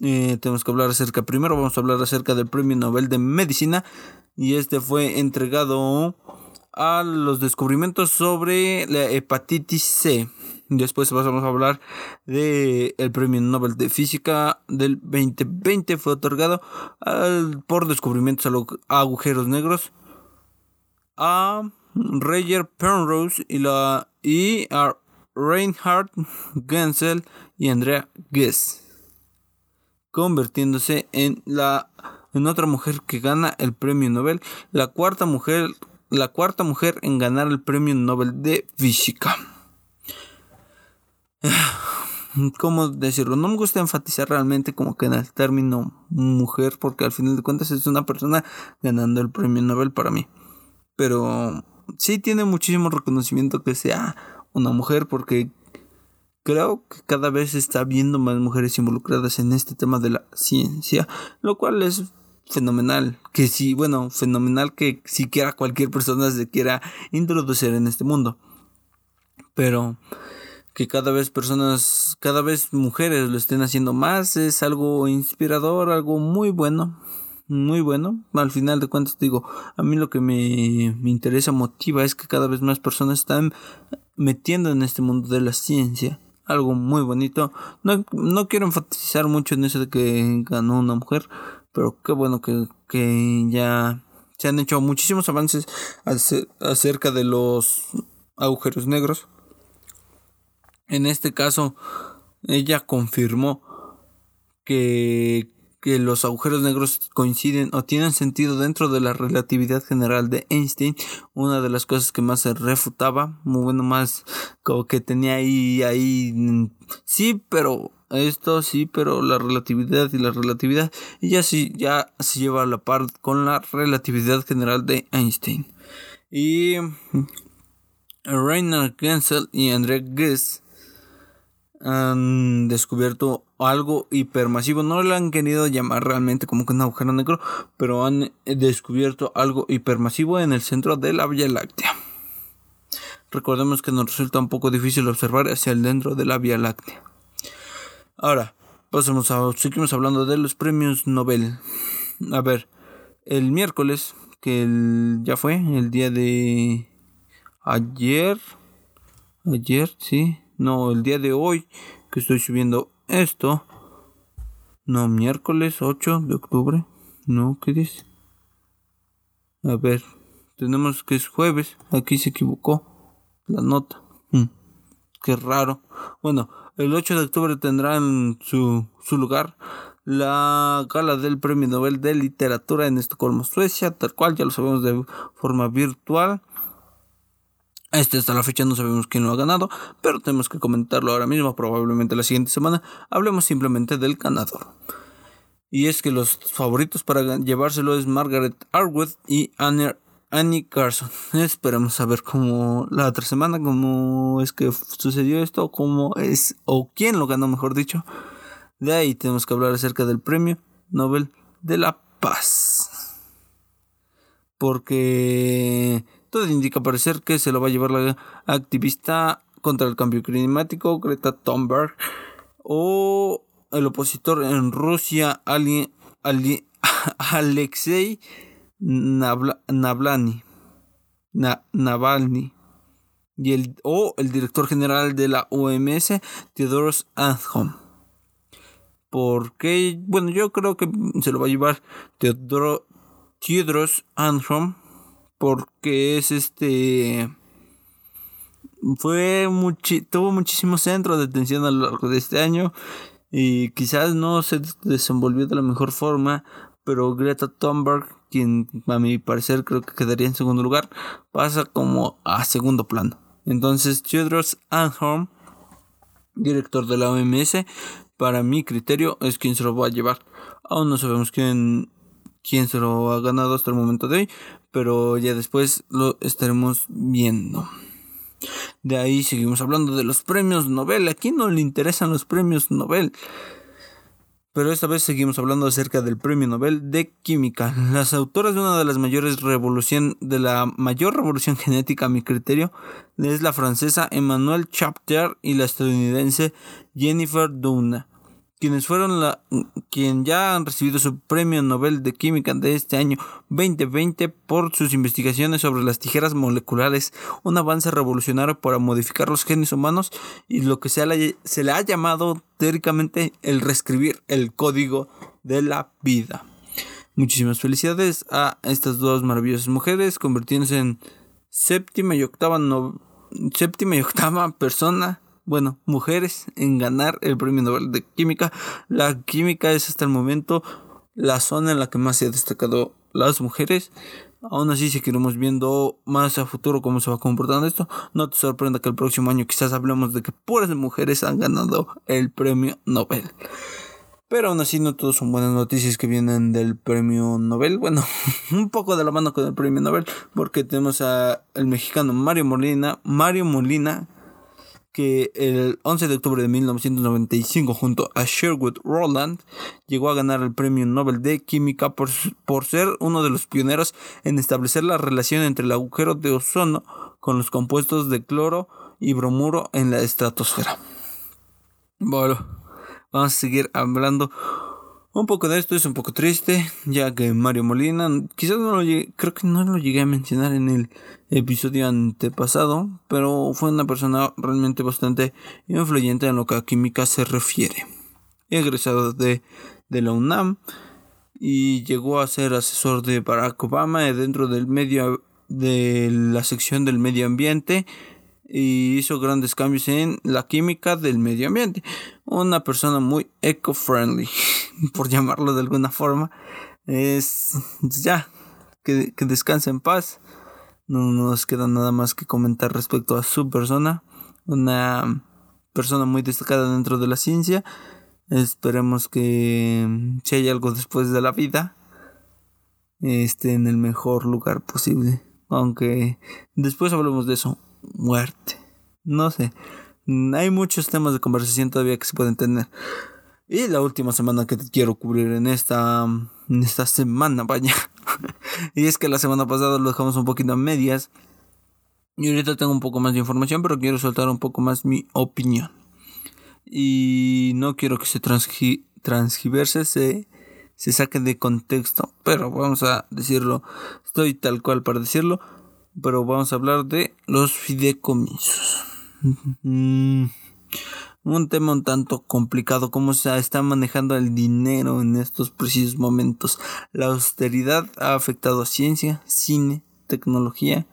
Eh, tenemos que hablar acerca, primero vamos a hablar acerca del premio Nobel de Medicina y este fue entregado a los descubrimientos sobre la hepatitis C. Después vamos a hablar del el premio Nobel de Física del 2020 fue otorgado por descubrimientos a, agujeros negros a Roger Penrose y, la, y a Reinhard Gensel y Andrea Ghez. Convirtiéndose en la en otra mujer que gana el premio Nobel, la cuarta mujer, la cuarta mujer en ganar el premio Nobel de física. (sighs) ¿Cómo decirlo? No me gusta enfatizar realmente como que en el término mujer, porque al final de cuentas es una persona ganando el premio Nobel para mí. Pero sí tiene muchísimo reconocimiento que sea una mujer, porque creo que cada vez está viendo más mujeres involucradas en este tema de la ciencia, lo cual es fenomenal. Que sí, bueno, fenomenal que siquiera cualquier persona se quiera introducir en este mundo. Pero que cada vez personas, cada vez mujeres lo estén haciendo más, es algo inspirador, algo muy bueno, muy bueno. Al final de cuentas digo, a mí lo que me, me interesa, motiva, es que cada vez más personas están metiendo en este mundo de la ciencia. Algo muy bonito. No, no quiero enfatizar mucho en eso de que ganó una mujer, pero qué bueno que, que ya se han hecho muchísimos avances acerca de los agujeros negros en este caso, ella confirmó que, que, los agujeros negros coinciden o tienen sentido dentro de la relatividad general de Einstein. Una de las cosas que más se refutaba, muy bueno, más como que tenía ahí, ahí, sí, pero esto sí, pero la relatividad y la relatividad, y ya sí, ya se lleva a la par con la relatividad general de Einstein. Y Reinhard Genzel y André Ghez han descubierto algo hipermasivo. No lo han querido llamar realmente como que un agujero negro, pero han descubierto algo hipermasivo en el centro de la Vía Láctea. Recordemos que nos resulta un poco difícil observar hacia el dentro de la Vía Láctea. Ahora, pasemos a, seguimos hablando de los premios Nobel. A ver, el miércoles, que ya fue, el día de ayer, ayer, sí, no, el día de hoy que estoy subiendo esto. No, miércoles 8 de octubre. No, ¿qué dice? A ver, tenemos que es jueves. Aquí se equivocó la nota. Mm, qué raro. Bueno, el 8 de octubre tendrá en su, su lugar la gala del Premio Nobel de Literatura en Estocolmo, Suecia, tal cual ya lo sabemos de forma virtual. Este hasta la fecha no sabemos quién lo ha ganado, pero tenemos que comentarlo ahora mismo, probablemente la siguiente semana. Hablemos simplemente del ganador. Y es que los favoritos para llevárselo es Margaret Arwood y Annie Carson. (laughs) Esperemos a ver cómo la otra semana, cómo es que sucedió esto, cómo es, o quién lo ganó, mejor dicho. De ahí tenemos que hablar acerca del premio Nobel de la Paz. Porque todo indica parecer que se lo va a llevar la activista contra el cambio climático, Greta Thunberg, o el opositor en Rusia, (laughs) Alexei Navalny, Navalny y el, o el director general de la OMS, Theodoros Adhanom. Porque, bueno, yo creo que se lo va a llevar Teodoro, Theodoros Adhanom porque es este fue tuvo muchísimos centros de atención a lo largo de este año y quizás no se desenvolvió de la mejor forma, pero Greta Thunberg, quien a mi parecer creo que quedaría en segundo lugar, pasa como a segundo plano. Entonces, Tedros Adhanom, director de la OMS, para mi criterio es quien se lo va a llevar. Aún no sabemos quién quién se lo ha ganado hasta el momento de hoy, pero ya después lo estaremos viendo. De ahí seguimos hablando de los premios Nobel. Aquí no le interesan los premios Nobel. Pero esta vez seguimos hablando acerca del Premio Nobel de Química. Las autoras de una de las mayores revoluciones, de la mayor revolución (laughs) genética a mi criterio, es la francesa Emmanuelle Chapter y la estadounidense Jennifer Doudna quienes fueron la quien ya han recibido su premio Nobel de Química de este año 2020 por sus investigaciones sobre las tijeras moleculares, un avance revolucionario para modificar los genes humanos y lo que se, le ha llamado teóricamente el reescribir el código de la vida. Muchísimas felicidades a estas dos maravillosas mujeres, convirtiéndose en séptima y octava, séptima y octava persona bueno, mujeres en ganar el premio Nobel de Química. La química es hasta el momento la zona en la que más se ha destacado las mujeres. Aún así, si queremos viendo más a futuro cómo se va comportando esto, no te sorprenda que el próximo año quizás hablemos de que puras mujeres han ganado el premio Nobel. Pero aún así no todos son buenas noticias que vienen del premio Nobel. Bueno, (laughs) un poco de la mano con el premio Nobel porque tenemos a el mexicano Mario Molina, Mario Molina que el 11 de octubre de 1995 junto a Sherwood Roland llegó a ganar el Premio Nobel de Química por, por ser uno de los pioneros en establecer la relación entre el agujero de ozono con los compuestos de cloro y bromuro en la estratosfera. Bueno, vamos a seguir hablando un poco de esto. Es un poco triste, ya que Mario Molina, quizás no lo llegué, creo que no lo llegué a mencionar en el episodio antepasado, pero fue una persona realmente bastante influyente en lo que a química se refiere. Egresado de, de la UNAM y llegó a ser asesor de Barack Obama dentro del medio de la sección del medio ambiente y hizo grandes cambios en la química del medio ambiente. Una persona muy eco-friendly, (laughs) por llamarlo de alguna forma. Es ya, que, que descanse en paz. No nos queda nada más que comentar respecto a su persona. Una persona muy destacada dentro de la ciencia. Esperemos que si hay algo después de la vida, esté en el mejor lugar posible. Aunque después hablemos de eso muerte. No sé. Hay muchos temas de conversación todavía que se pueden tener. Y la última semana que te quiero cubrir en esta, en esta semana, vaya. (laughs) y es que la semana pasada lo dejamos un poquito a medias. Y ahorita tengo un poco más de información, pero quiero soltar un poco más mi opinión. Y no quiero que se transgiverse, se, se saque de contexto. Pero vamos a decirlo, estoy tal cual para decirlo pero vamos a hablar de los fideicomisos. Mm, un tema un tanto complicado, cómo se está manejando el dinero en estos precisos momentos. La austeridad ha afectado a ciencia, cine, tecnología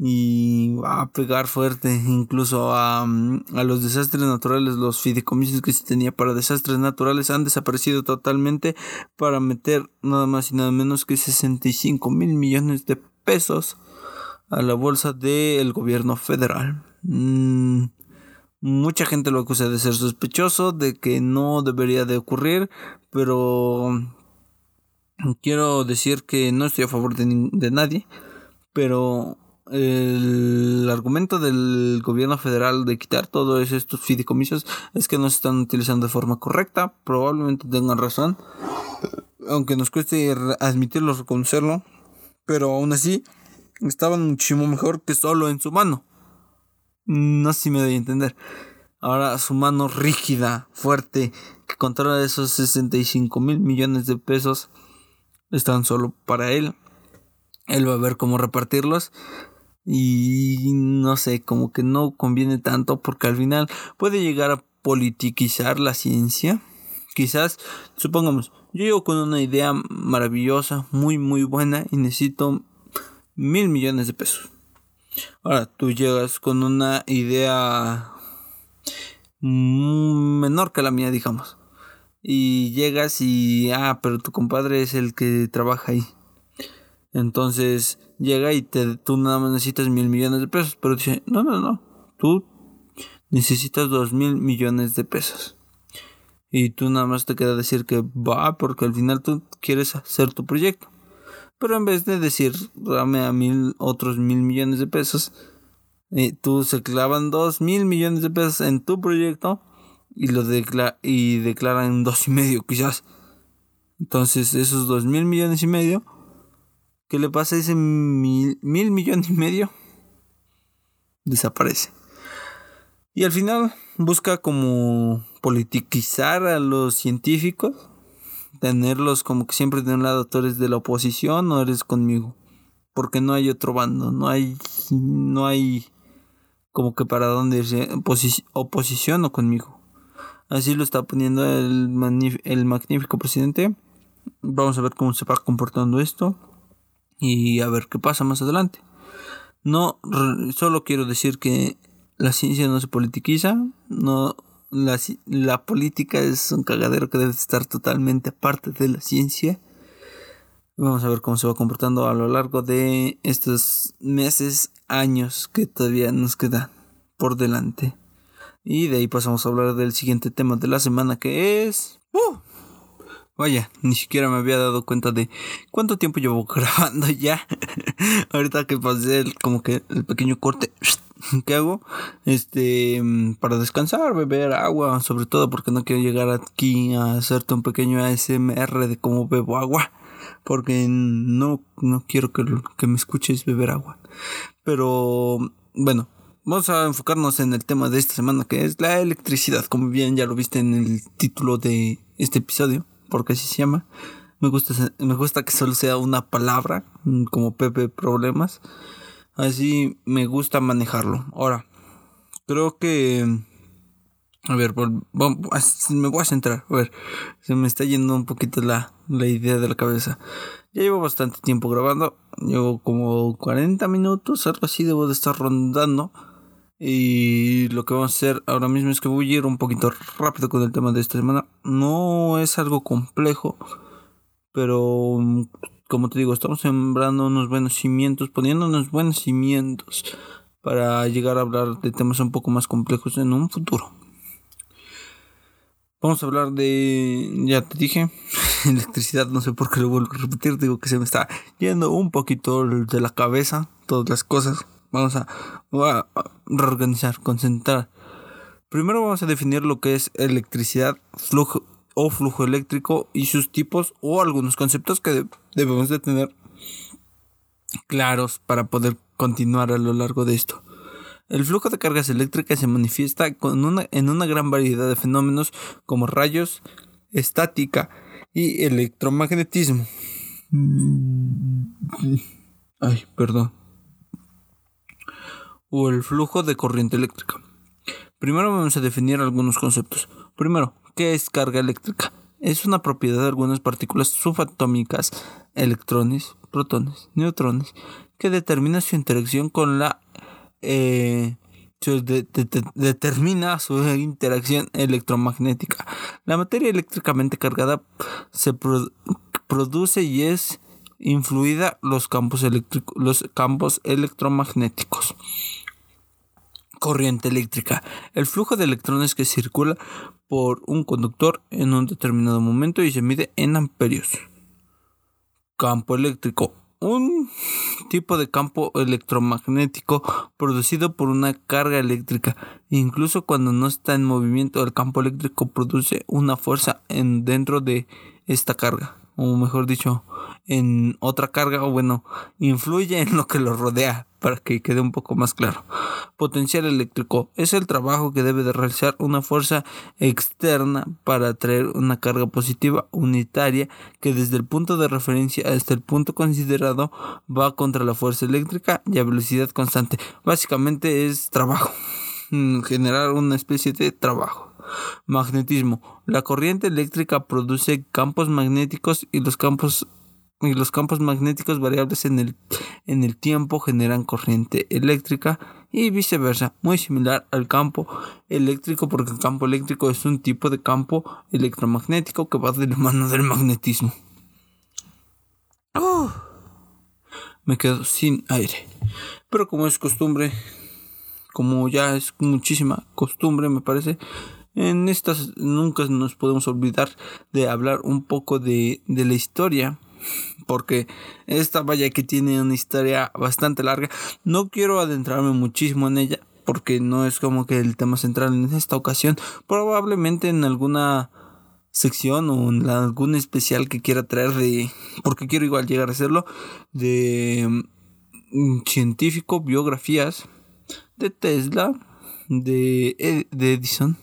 y va a pegar fuerte incluso a, a, los desastres naturales. Los fideicomisos que se tenía para desastres naturales han desaparecido totalmente para meter nada más y nada menos que 65 mil millones de pesos a la bolsa del gobierno federal. Mm, mucha gente lo acusa de ser sospechoso, de que no debería de ocurrir, pero quiero decir que no estoy a favor de, de nadie, pero el argumento del gobierno federal de quitar todos estos fideicomisos es que no se están utilizando de forma correcta, probablemente tengan razón, aunque nos cueste admitirlo, reconocerlo pero aún así estaban muchísimo mejor que solo en su mano. No sé si me doy a entender. Ahora su mano rígida, fuerte, que controla esos 65 mil millones de pesos, están solo para él. Él va a ver cómo repartirlos. Y no sé, como que no conviene tanto porque al final puede llegar a politiquizar la ciencia. Quizás, supongamos, yo llego con una idea maravillosa, muy muy buena y necesito mil millones de pesos. Ahora tú llegas con una idea menor que la mía, digamos. Y llegas y, ah, pero tu compadre es el que trabaja ahí. Entonces llega y te, tú nada más necesitas mil millones de pesos. Pero dice, no, no, no. Tú necesitas dos mil millones de pesos y tú nada más te queda decir que va porque al final tú quieres hacer tu proyecto. Pero en vez de decir dame a mil otros mil millones de pesos, y tú se clavan dos mil millones de pesos en tu proyecto y lo y declaran dos y medio quizás. Entonces esos dos mil millones y medio, ¿qué le pasa a ese mil, mil millones y medio? Desaparece. Y al final busca como politiquizar a los científicos, tenerlos como que siempre de un lado tú eres de la oposición o eres conmigo, porque no hay otro bando, no hay, no hay como que para dónde irse, oposición o conmigo. Así lo está poniendo el, el magnífico presidente. Vamos a ver cómo se va comportando esto y a ver qué pasa más adelante. No, solo quiero decir que la ciencia no se politiquiza, no la, la política es un cagadero que debe estar totalmente aparte de la ciencia. Vamos a ver cómo se va comportando a lo largo de estos meses, años que todavía nos quedan por delante. Y de ahí pasamos a hablar del siguiente tema de la semana que es... ¡Uh! Vaya, ni siquiera me había dado cuenta de cuánto tiempo llevo (laughs) grabando ya. Ahorita que pasé el, como que el pequeño corte (laughs) que hago, este, para descansar, beber agua, sobre todo porque no quiero llegar aquí a hacerte un pequeño ASMR de cómo bebo agua, porque no, no quiero que, que me escuches beber agua. Pero, bueno, vamos a enfocarnos en el tema de esta semana que es la electricidad, como bien ya lo viste en el título de este episodio porque así se llama. Me gusta, me gusta que solo sea una palabra, mm, como Pepe Problemas. Así me gusta manejarlo. Ahora, creo que... A ver, me voy a centrar. A ver, se me está yendo un poquito la, la idea de la cabeza. Ya llevo bastante tiempo grabando. Llevo como 40 minutos, algo así debo de estar rondando. Y lo que vamos a hacer ahora mismo es que voy a ir un poquito rápido con el tema de esta semana. No es algo complejo, pero como te digo, estamos sembrando unos buenos cimientos, poniendo unos buenos cimientos para llegar a hablar de temas un poco más complejos en un futuro. Vamos a hablar de, ya te dije, (laughs) electricidad, no sé por qué lo vuelvo a repetir, digo que se me está yendo un poquito de la cabeza todas las cosas. Vamos a, reorganizar, concentrar. Primero vamos a definir lo que es electricidad, flujo o flujo eléctrico y sus tipos o algunos conceptos que debemos de tener claros para poder continuar a lo largo de esto. El flujo de cargas eléctricas se manifiesta con una, en una gran variedad de fenómenos como rayos, estática y electromagnetismo. Ay, perdón o el flujo de corriente eléctrica. Primero vamos a definir algunos conceptos. Primero, ¿qué es carga eléctrica? Es una propiedad de algunas partículas subatómicas, electrones, protones, neutrones, que determina su interacción con la eh, determina su interacción electromagnética. La materia eléctricamente cargada se produce y es influida los campos los campos electromagnéticos. Corriente eléctrica. El flujo de electrones que circula por un conductor en un determinado momento y se mide en amperios. Campo eléctrico. Un tipo de campo electromagnético producido por una carga eléctrica. Incluso cuando no está en movimiento, el campo eléctrico produce una fuerza en dentro de esta carga. O mejor dicho, en otra carga o bueno, influye en lo que lo rodea para que quede un poco más claro. Potencial eléctrico es el trabajo que debe de realizar una fuerza externa para traer una carga positiva unitaria que desde el punto de referencia hasta el punto considerado va contra la fuerza eléctrica y a velocidad constante. Básicamente es trabajo, (laughs) generar una especie de trabajo. Magnetismo. La corriente eléctrica produce campos magnéticos y los campos y los campos magnéticos variables en el, en el tiempo generan corriente eléctrica y viceversa, muy similar al campo eléctrico porque el campo eléctrico es un tipo de campo electromagnético que va de la mano del magnetismo. me quedo sin aire. Pero como es costumbre, como ya es muchísima costumbre me parece, en estas nunca nos podemos olvidar de hablar un poco de, de la historia porque esta vaya que tiene una historia bastante larga. No quiero adentrarme muchísimo en ella porque no es como que el tema central en esta ocasión. Probablemente en alguna sección o en algún especial que quiera traer de porque quiero igual llegar a hacerlo de mm, científico biografías de Tesla de, de Edison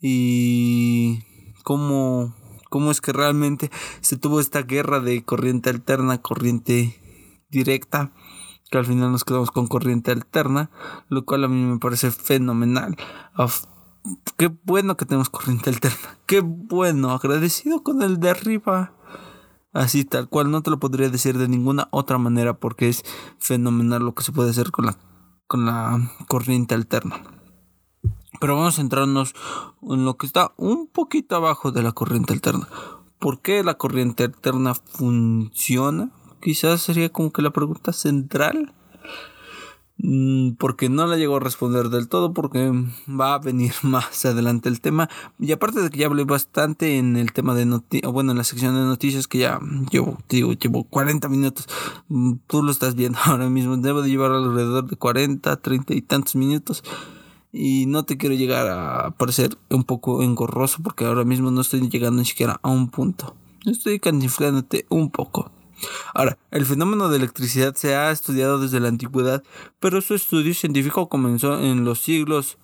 y cómo cómo es que realmente se tuvo esta guerra de corriente alterna, corriente directa, que al final nos quedamos con corriente alterna, lo cual a mí me parece fenomenal. qué bueno que tenemos corriente alterna, qué bueno, agradecido con el de arriba. Así tal cual, no te lo podría decir de ninguna otra manera porque es fenomenal lo que se puede hacer con la con la corriente alterna. Pero vamos a centrarnos en lo que está un poquito abajo de la corriente alterna. ¿Por qué la corriente alterna funciona? Quizás sería como que la pregunta central. Mm, porque no la llego a responder del todo porque va a venir (laughs) más adelante el tema y aparte de que ya hablé bastante en el tema de noticias bueno en la sección de noticias que ya llevo digo llevo 40 minutos mm, tú lo estás viendo (laughs) ahora mismo debo de llevar alrededor de 40 30 y tantos minutos y no te quiero llegar a parecer un poco engorroso porque ahora mismo no estoy llegando ni siquiera a un punto estoy cantiflándote un poco Ahora, el fenómeno de electricidad se ha estudiado desde la antigüedad, pero su estudio científico comenzó en los siglos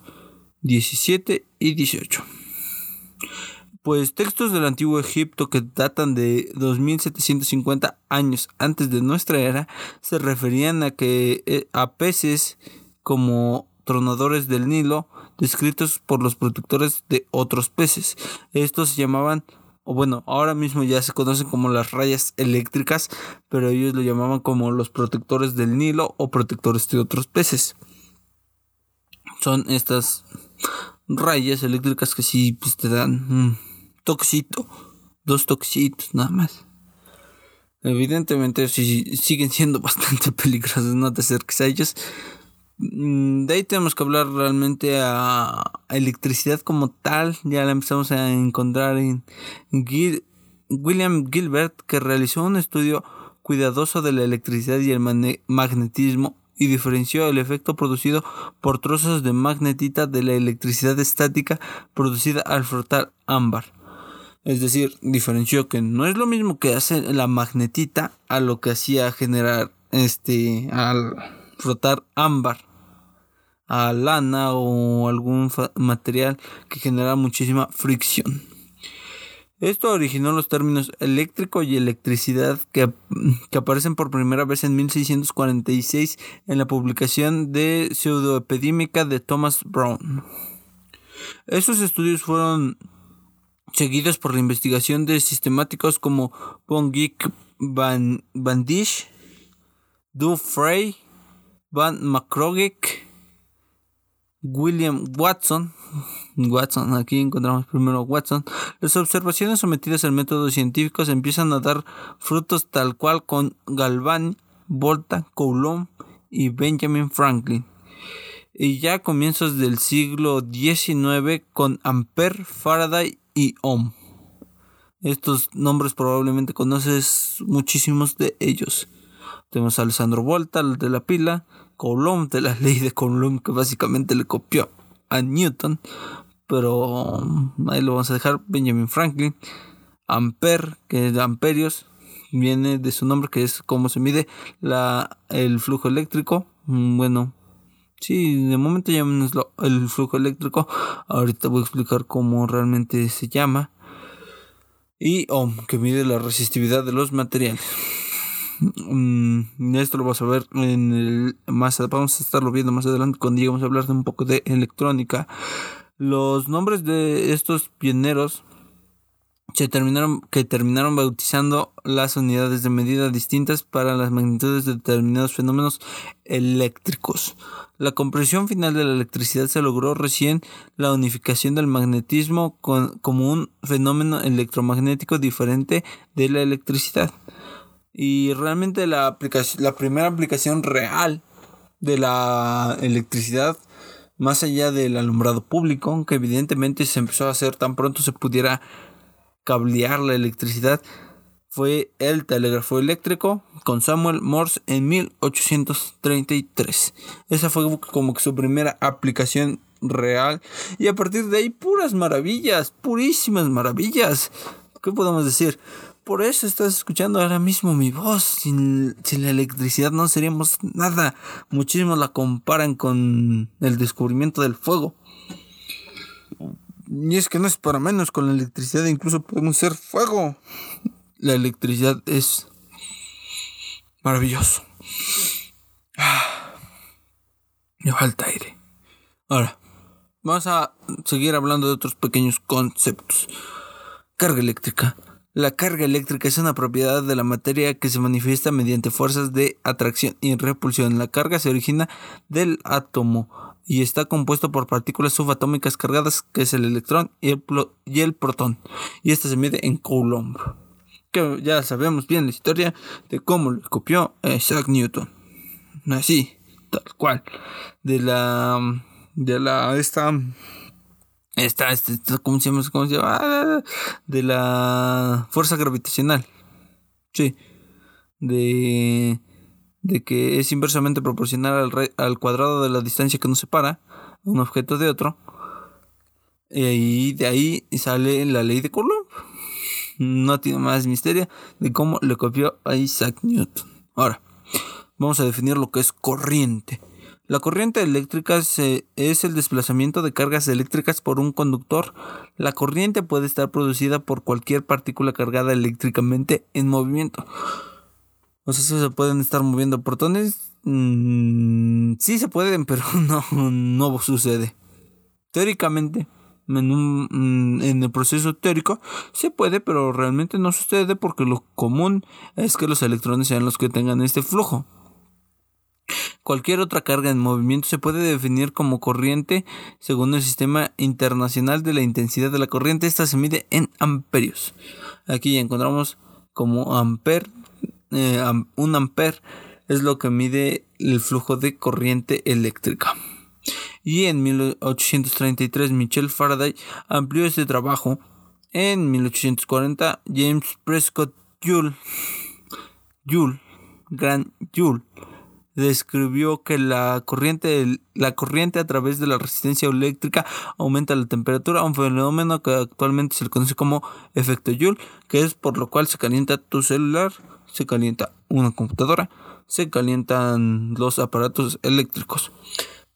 XVII y XVIII. Pues textos del antiguo Egipto que datan de 2750 años antes de nuestra era se referían a que eh, a peces como tronadores del Nilo descritos por los protectores de otros peces. Estos se llamaban o bueno, ahora mismo ya se conocen como las rayas eléctricas, pero ellos lo llamaban como los protectores del Nilo o protectores de otros peces. Son estas rayas eléctricas que sí pues, te dan un toxito, dos toxitos nada más. Evidentemente sí, siguen siendo (laughs) bastante peligrosos, no te acerques a ellos. Mm, de ahí tenemos que hablar realmente a, electricidad como tal. Ya la empezamos a encontrar en William Gilbert, que realizó un estudio cuidadoso de la electricidad y el magnetismo y diferenció el efecto producido por trozos de magnetita de la electricidad estática producida al frotar ámbar. Es decir, diferenció que no es lo mismo que hace la magnetita a lo que hacía generar este al frotar ámbar a lana o algún material que genera muchísima fricción. Esto originó los términos eléctrico y electricidad que, aparecen por primera vez en 1646 en la publicación de Pseudoepidémica de Thomas Brown. Estos estudios fueron seguidos por la investigación de sistemáticos como von Van, Van Disch, Du Frey, Van Macrogic, William Watson. (laughs) Watson, aquí encontramos primero Watson. Las observaciones sometidas al método científico empiezan a dar frutos tal cual con Galvani, Volta, Coulomb y Benjamin Franklin. Y ya a comienzos del siglo XIX con Ampere, Faraday y Ohm. Estos nombres probablemente conoces muchísimos de ellos. Tenemos a Alessandro Volta, el de la pila, Coulomb de la ley de Coulomb que básicamente le copió a Newton, pero um, ahí lo vamos a dejar, Benjamin Franklin, Ampere, que es de amperios, viene de su nombre que es cómo se mide la, el flujo eléctrico, mm, bueno, sí, de momento llamémoslo el flujo eléctrico, ahorita voy a explicar cómo realmente se llama, y Ohm, que mide la resistividad de los materiales. Mm, esto lo vamos a ver en el más vamos a estarlo viendo más adelante cuando lleguemos a hablar de un poco de electrónica. Los nombres de estos pioneros se terminaron, que terminaron bautizando las unidades de medida distintas para las magnitudes de determinados fenómenos eléctricos. La compresión final de la electricidad se logró recién la unificación del magnetismo como un fenómeno electromagnético diferente de la electricidad. Y realmente la, aplicación, la primera aplicación real de la electricidad, más allá del alumbrado público, que evidentemente se empezó a hacer tan pronto se pudiera cablear la electricidad, fue el telégrafo eléctrico con Samuel Morse en 1833. Esa fue como que su primera aplicación real. Y a partir de ahí, puras maravillas, purísimas maravillas. ¿Qué podemos decir? Por eso estás escuchando ahora mismo mi voz. Sin, la electricidad no seríamos nada. Muchísimos la comparan con el descubrimiento del fuego. Y es que no es para menos, con la electricidad incluso podemos ser fuego. La electricidad es maravilloso. Me falta aire. Ahora, vamos a seguir hablando de otros pequeños conceptos. Carga eléctrica La carga eléctrica es una propiedad de la materia que se manifiesta mediante fuerzas de atracción y repulsión. La carga se origina del átomo y está compuesto por partículas subatómicas cargadas, que es el electrón y el, protón. Y esta se mide en Coulomb. Que ya sabemos bien la historia de cómo lo copió Isaac Newton. Así, tal cual. De la. De la. Esta esta, esta, ¿cómo se llama? ¿Cómo se llama? Ah, de la fuerza gravitacional. Sí. De, de que es inversamente proporcional al, al cuadrado de la distancia que nos separa un objeto de otro. Y de ahí sale la ley de Coulomb. No tiene más misterio de cómo le copió a Isaac Newton. Ahora, vamos a definir lo que es corriente. La corriente eléctrica es el desplazamiento de cargas eléctricas por un conductor. La corriente puede estar producida por cualquier partícula cargada eléctricamente en movimiento. O sea, ¿se pueden estar moviendo protones? Mm, sí se pueden, (laughs) pero no, no sucede. Teóricamente, en, mm, en el proceso teórico se puede, pero realmente no sucede porque lo común es que los electrones sean los que tengan este flujo. Cualquier otra carga en movimiento se puede definir como corriente según el sistema internacional de la intensidad de la corriente. Esta se mide en amperios. Aquí encontramos como amper, eh, un amper es lo que mide el flujo de corriente eléctrica. Y en 1833 Michel Faraday amplió este trabajo. En 1840 James Prescott Joule, Joule, Gran Joule describió que la corriente, la corriente a través de la resistencia eléctrica aumenta la temperatura, un fenómeno que actualmente se le conoce como efecto Joule, que es por lo cual se calienta tu celular, se calienta una computadora, se calientan los aparatos eléctricos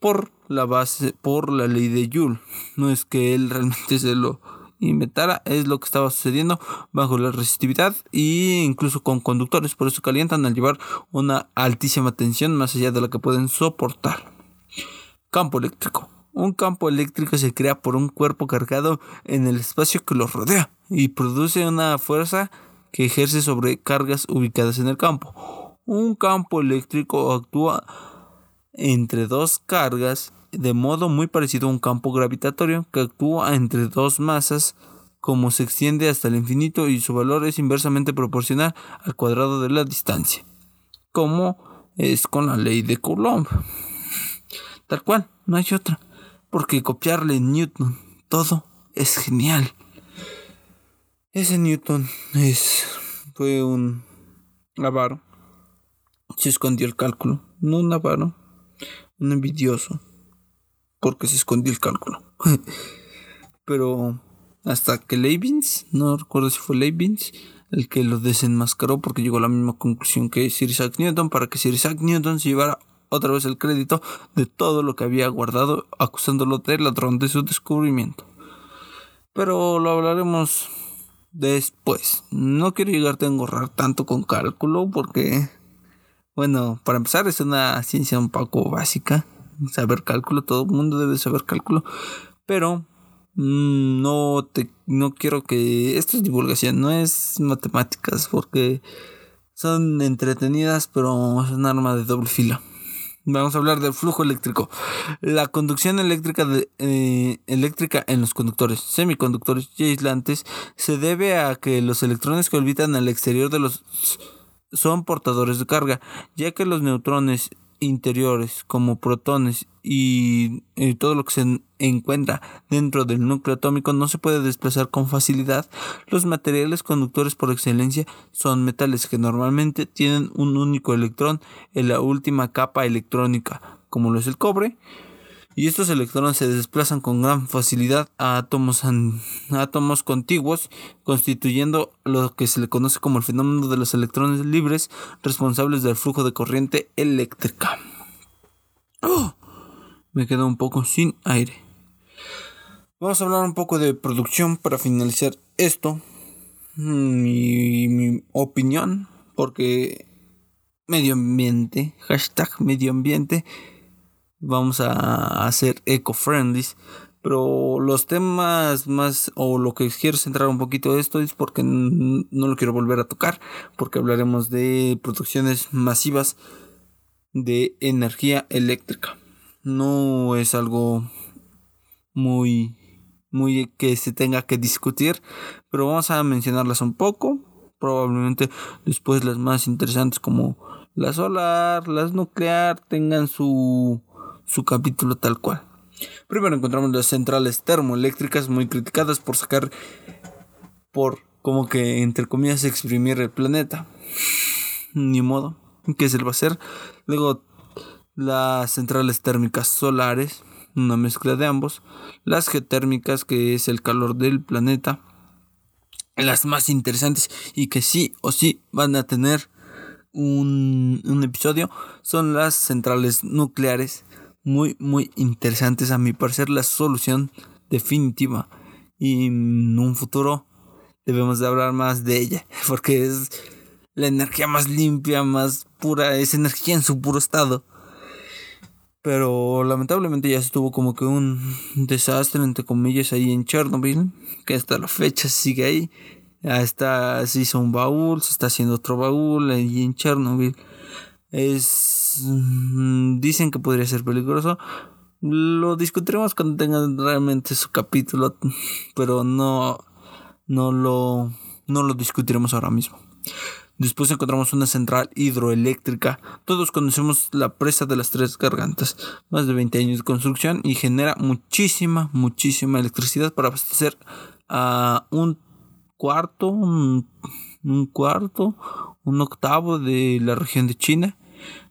por la base, por la ley de Joule. No es que él (laughs) realmente se lo inventara es lo que estaba sucediendo bajo la resistividad e incluso con conductores, por eso calientan al llevar una altísima tensión más allá de la que pueden soportar. Campo eléctrico. Un campo eléctrico se crea por un cuerpo cargado en el espacio que lo rodea y produce una fuerza que ejerce sobre cargas ubicadas en el campo. Un campo eléctrico actúa entre dos cargas de modo muy parecido a un campo gravitatorio que actúa entre dos masas como se extiende hasta el infinito y su valor es inversamente proporcional al cuadrado de la distancia, como es con la ley de Coulomb. Tal cual, no hay otra, porque copiarle Newton todo es genial. Ese Newton es fue un avaro. Se escondió el cálculo, no un avaro, un envidioso porque se escondió el cálculo. (laughs) Pero hasta que Leibniz, no recuerdo si fue Leibniz, el que lo desenmascaró porque llegó a la misma conclusión que Sir Isaac Newton para que Sir Isaac Newton se llevara otra vez el crédito de todo lo que había guardado acusándolo de ladrón de su descubrimiento. Pero lo hablaremos después. No quiero llegarte a engorrar tanto con cálculo porque, bueno, para empezar es una ciencia un poco básica saber cálculo, todo el mundo debe saber cálculo, pero mm, no te no quiero que esto es divulgación, no es matemáticas porque son entretenidas, pero es un arma de doble filo. Vamos a hablar del flujo eléctrico. La conducción eléctrica, de, eh, eléctrica en los conductores, semiconductores y aislantes se debe a que los electrones que orbitan al exterior de los son portadores de carga, ya que los neutrones interiores como protones y, todo lo que se encuentra dentro del núcleo atómico no se puede desplazar con facilidad, los materiales conductores por excelencia son metales que normalmente tienen un único electrón en la última capa electrónica, como lo es el cobre, y estos electrones se desplazan con gran facilidad a átomos, átomos contiguos, constituyendo lo que se le conoce como el fenómeno de los electrones libres responsables del flujo de corriente eléctrica. ¡Oh! Me quedo un poco sin aire. Vamos a hablar un poco de producción para finalizar esto. Mi, mi opinión, porque medio ambiente, hashtag medio ambiente vamos a hacer eco-friendly, Pero los temas más, o lo que quiero centrar un poquito de esto es porque no lo quiero volver a tocar, porque hablaremos de producciones masivas de energía eléctrica. No es algo muy, muy que se tenga que discutir, pero vamos a mencionarlas un poco. Probablemente después las más interesantes como la solar, las nuclear, tengan su, su capítulo tal cual. Primero encontramos las centrales termoeléctricas muy criticadas por sacar, por como que entre comillas exprimir el planeta. Ni modo, ¿qué se le va a hacer? Luego las centrales térmicas solares, una mezcla de ambos. Las geotérmicas, que es el calor del planeta. Las más interesantes y que sí o sí van a tener un, un episodio son las centrales nucleares muy, muy interesantes. A mi parecer, la solución definitiva. Y en un futuro debemos de hablar más de ella. (laughs) Porque es la energía más limpia, más pura. Es energía en su puro estado. Pero lamentablemente ya estuvo como que un desastre, entre comillas, ahí en Chernobyl. Que hasta la fecha sigue ahí. Ya está, se hizo un baúl, se está haciendo otro baúl ahí en Chernobyl. Es. Mm, dicen que podría ser peligroso. Lo discutiremos cuando tengan realmente su capítulo. Pero no. No lo. No lo discutiremos ahora mismo. Después encontramos una central hidroeléctrica. Todos conocemos la presa de las tres gargantas. Más de 20 años de construcción y genera muchísima, muchísima electricidad para abastecer a un cuarto, un, cuarto, un octavo de la región de China.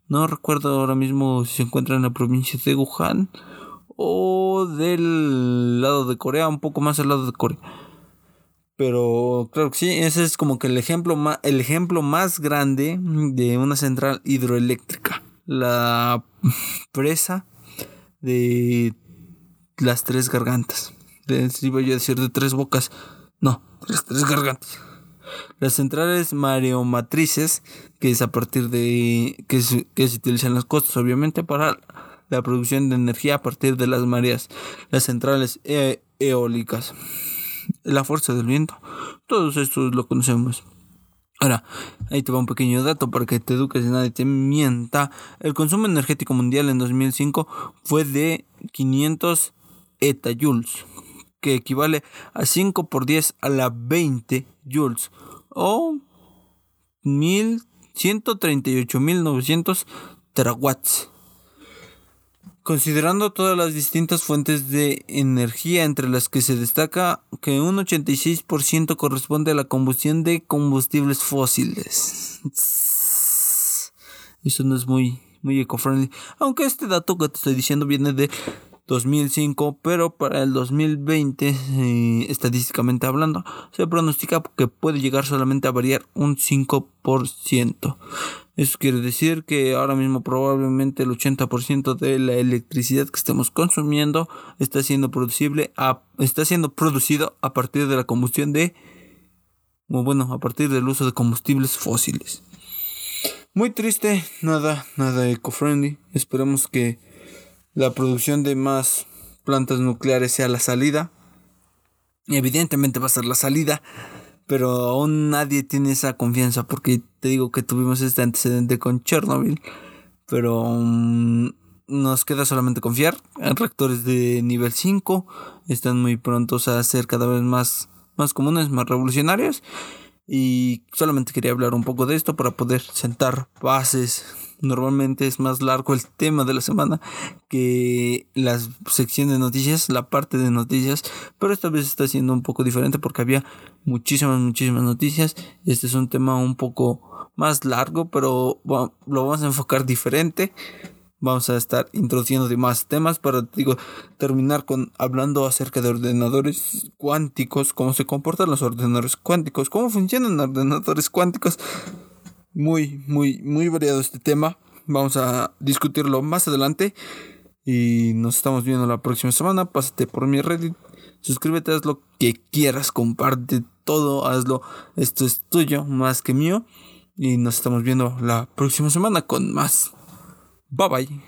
No recuerdo ahora mismo si se encuentra en la provincia de Wuhan o del lado de Corea, un poco más al lado de Corea. Pero claro que sí, ese es como que el ejemplo, más, el ejemplo más grande de una central hidroeléctrica. La (laughs) presa de las tres gargantas. De, iba yo a decir de tres bocas. No, las tres gargantas. Las centrales mareomatrices, que es a partir de que se, que se utilizan las costas, obviamente, para la producción de energía a partir de las mareas. Las centrales e, eólicas la fuerza del viento. Todos estos lo conocemos. Ahora, ahí te va un pequeño dato para que te eduques y nadie te mienta. El consumo energético mundial en 2005 fue de 500 etayoules, que equivale a 5 por 10 a la 20 joules o 138.900 terawatts. Considerando todas las distintas fuentes de energía entre las que se destaca que un 86% corresponde a la combustión de combustibles fósiles. Eso no es muy, muy eco-friendly. Aunque este dato que te estoy diciendo viene de 2005, pero para el 2020, eh, estadísticamente hablando, se pronostica que puede llegar solamente a variar un 5%. Eso quiere decir que ahora mismo probablemente el 80% de la electricidad que estemos consumiendo está siendo producible está siendo producido a partir de la combustión de bueno, a partir del uso de combustibles fósiles. Muy triste, nada, nada eco-friendly. Esperemos que la producción de más plantas nucleares sea la salida. Evidentemente va a ser la salida, pero aún nadie tiene esa confianza porque te digo que tuvimos este antecedente con Chernobyl, pero mm, nos queda solamente confiar. Reactores de nivel 5 están muy prontos a ser cada vez más, más comunes, más revolucionarios. Y solamente quería hablar un poco de esto para poder sentar bases Normalmente es más largo el tema de la semana que la sección de noticias, la parte de noticias, pero esta vez está siendo un poco diferente porque había muchísimas, muchísimas noticias. Este es un tema un poco más largo, pero lo vamos a enfocar diferente. Vamos a estar introduciendo más temas para digo, terminar con hablando acerca de ordenadores cuánticos, cómo se comportan los ordenadores cuánticos, cómo funcionan ordenadores cuánticos muy, muy, muy variado este tema. Vamos a discutirlo más adelante. Y nos estamos viendo la próxima semana. Pásate por mi Reddit. Suscríbete, haz lo que quieras. Comparte todo. Hazlo. Esto es tuyo más que mío. Y nos estamos viendo la próxima semana con más. Bye bye.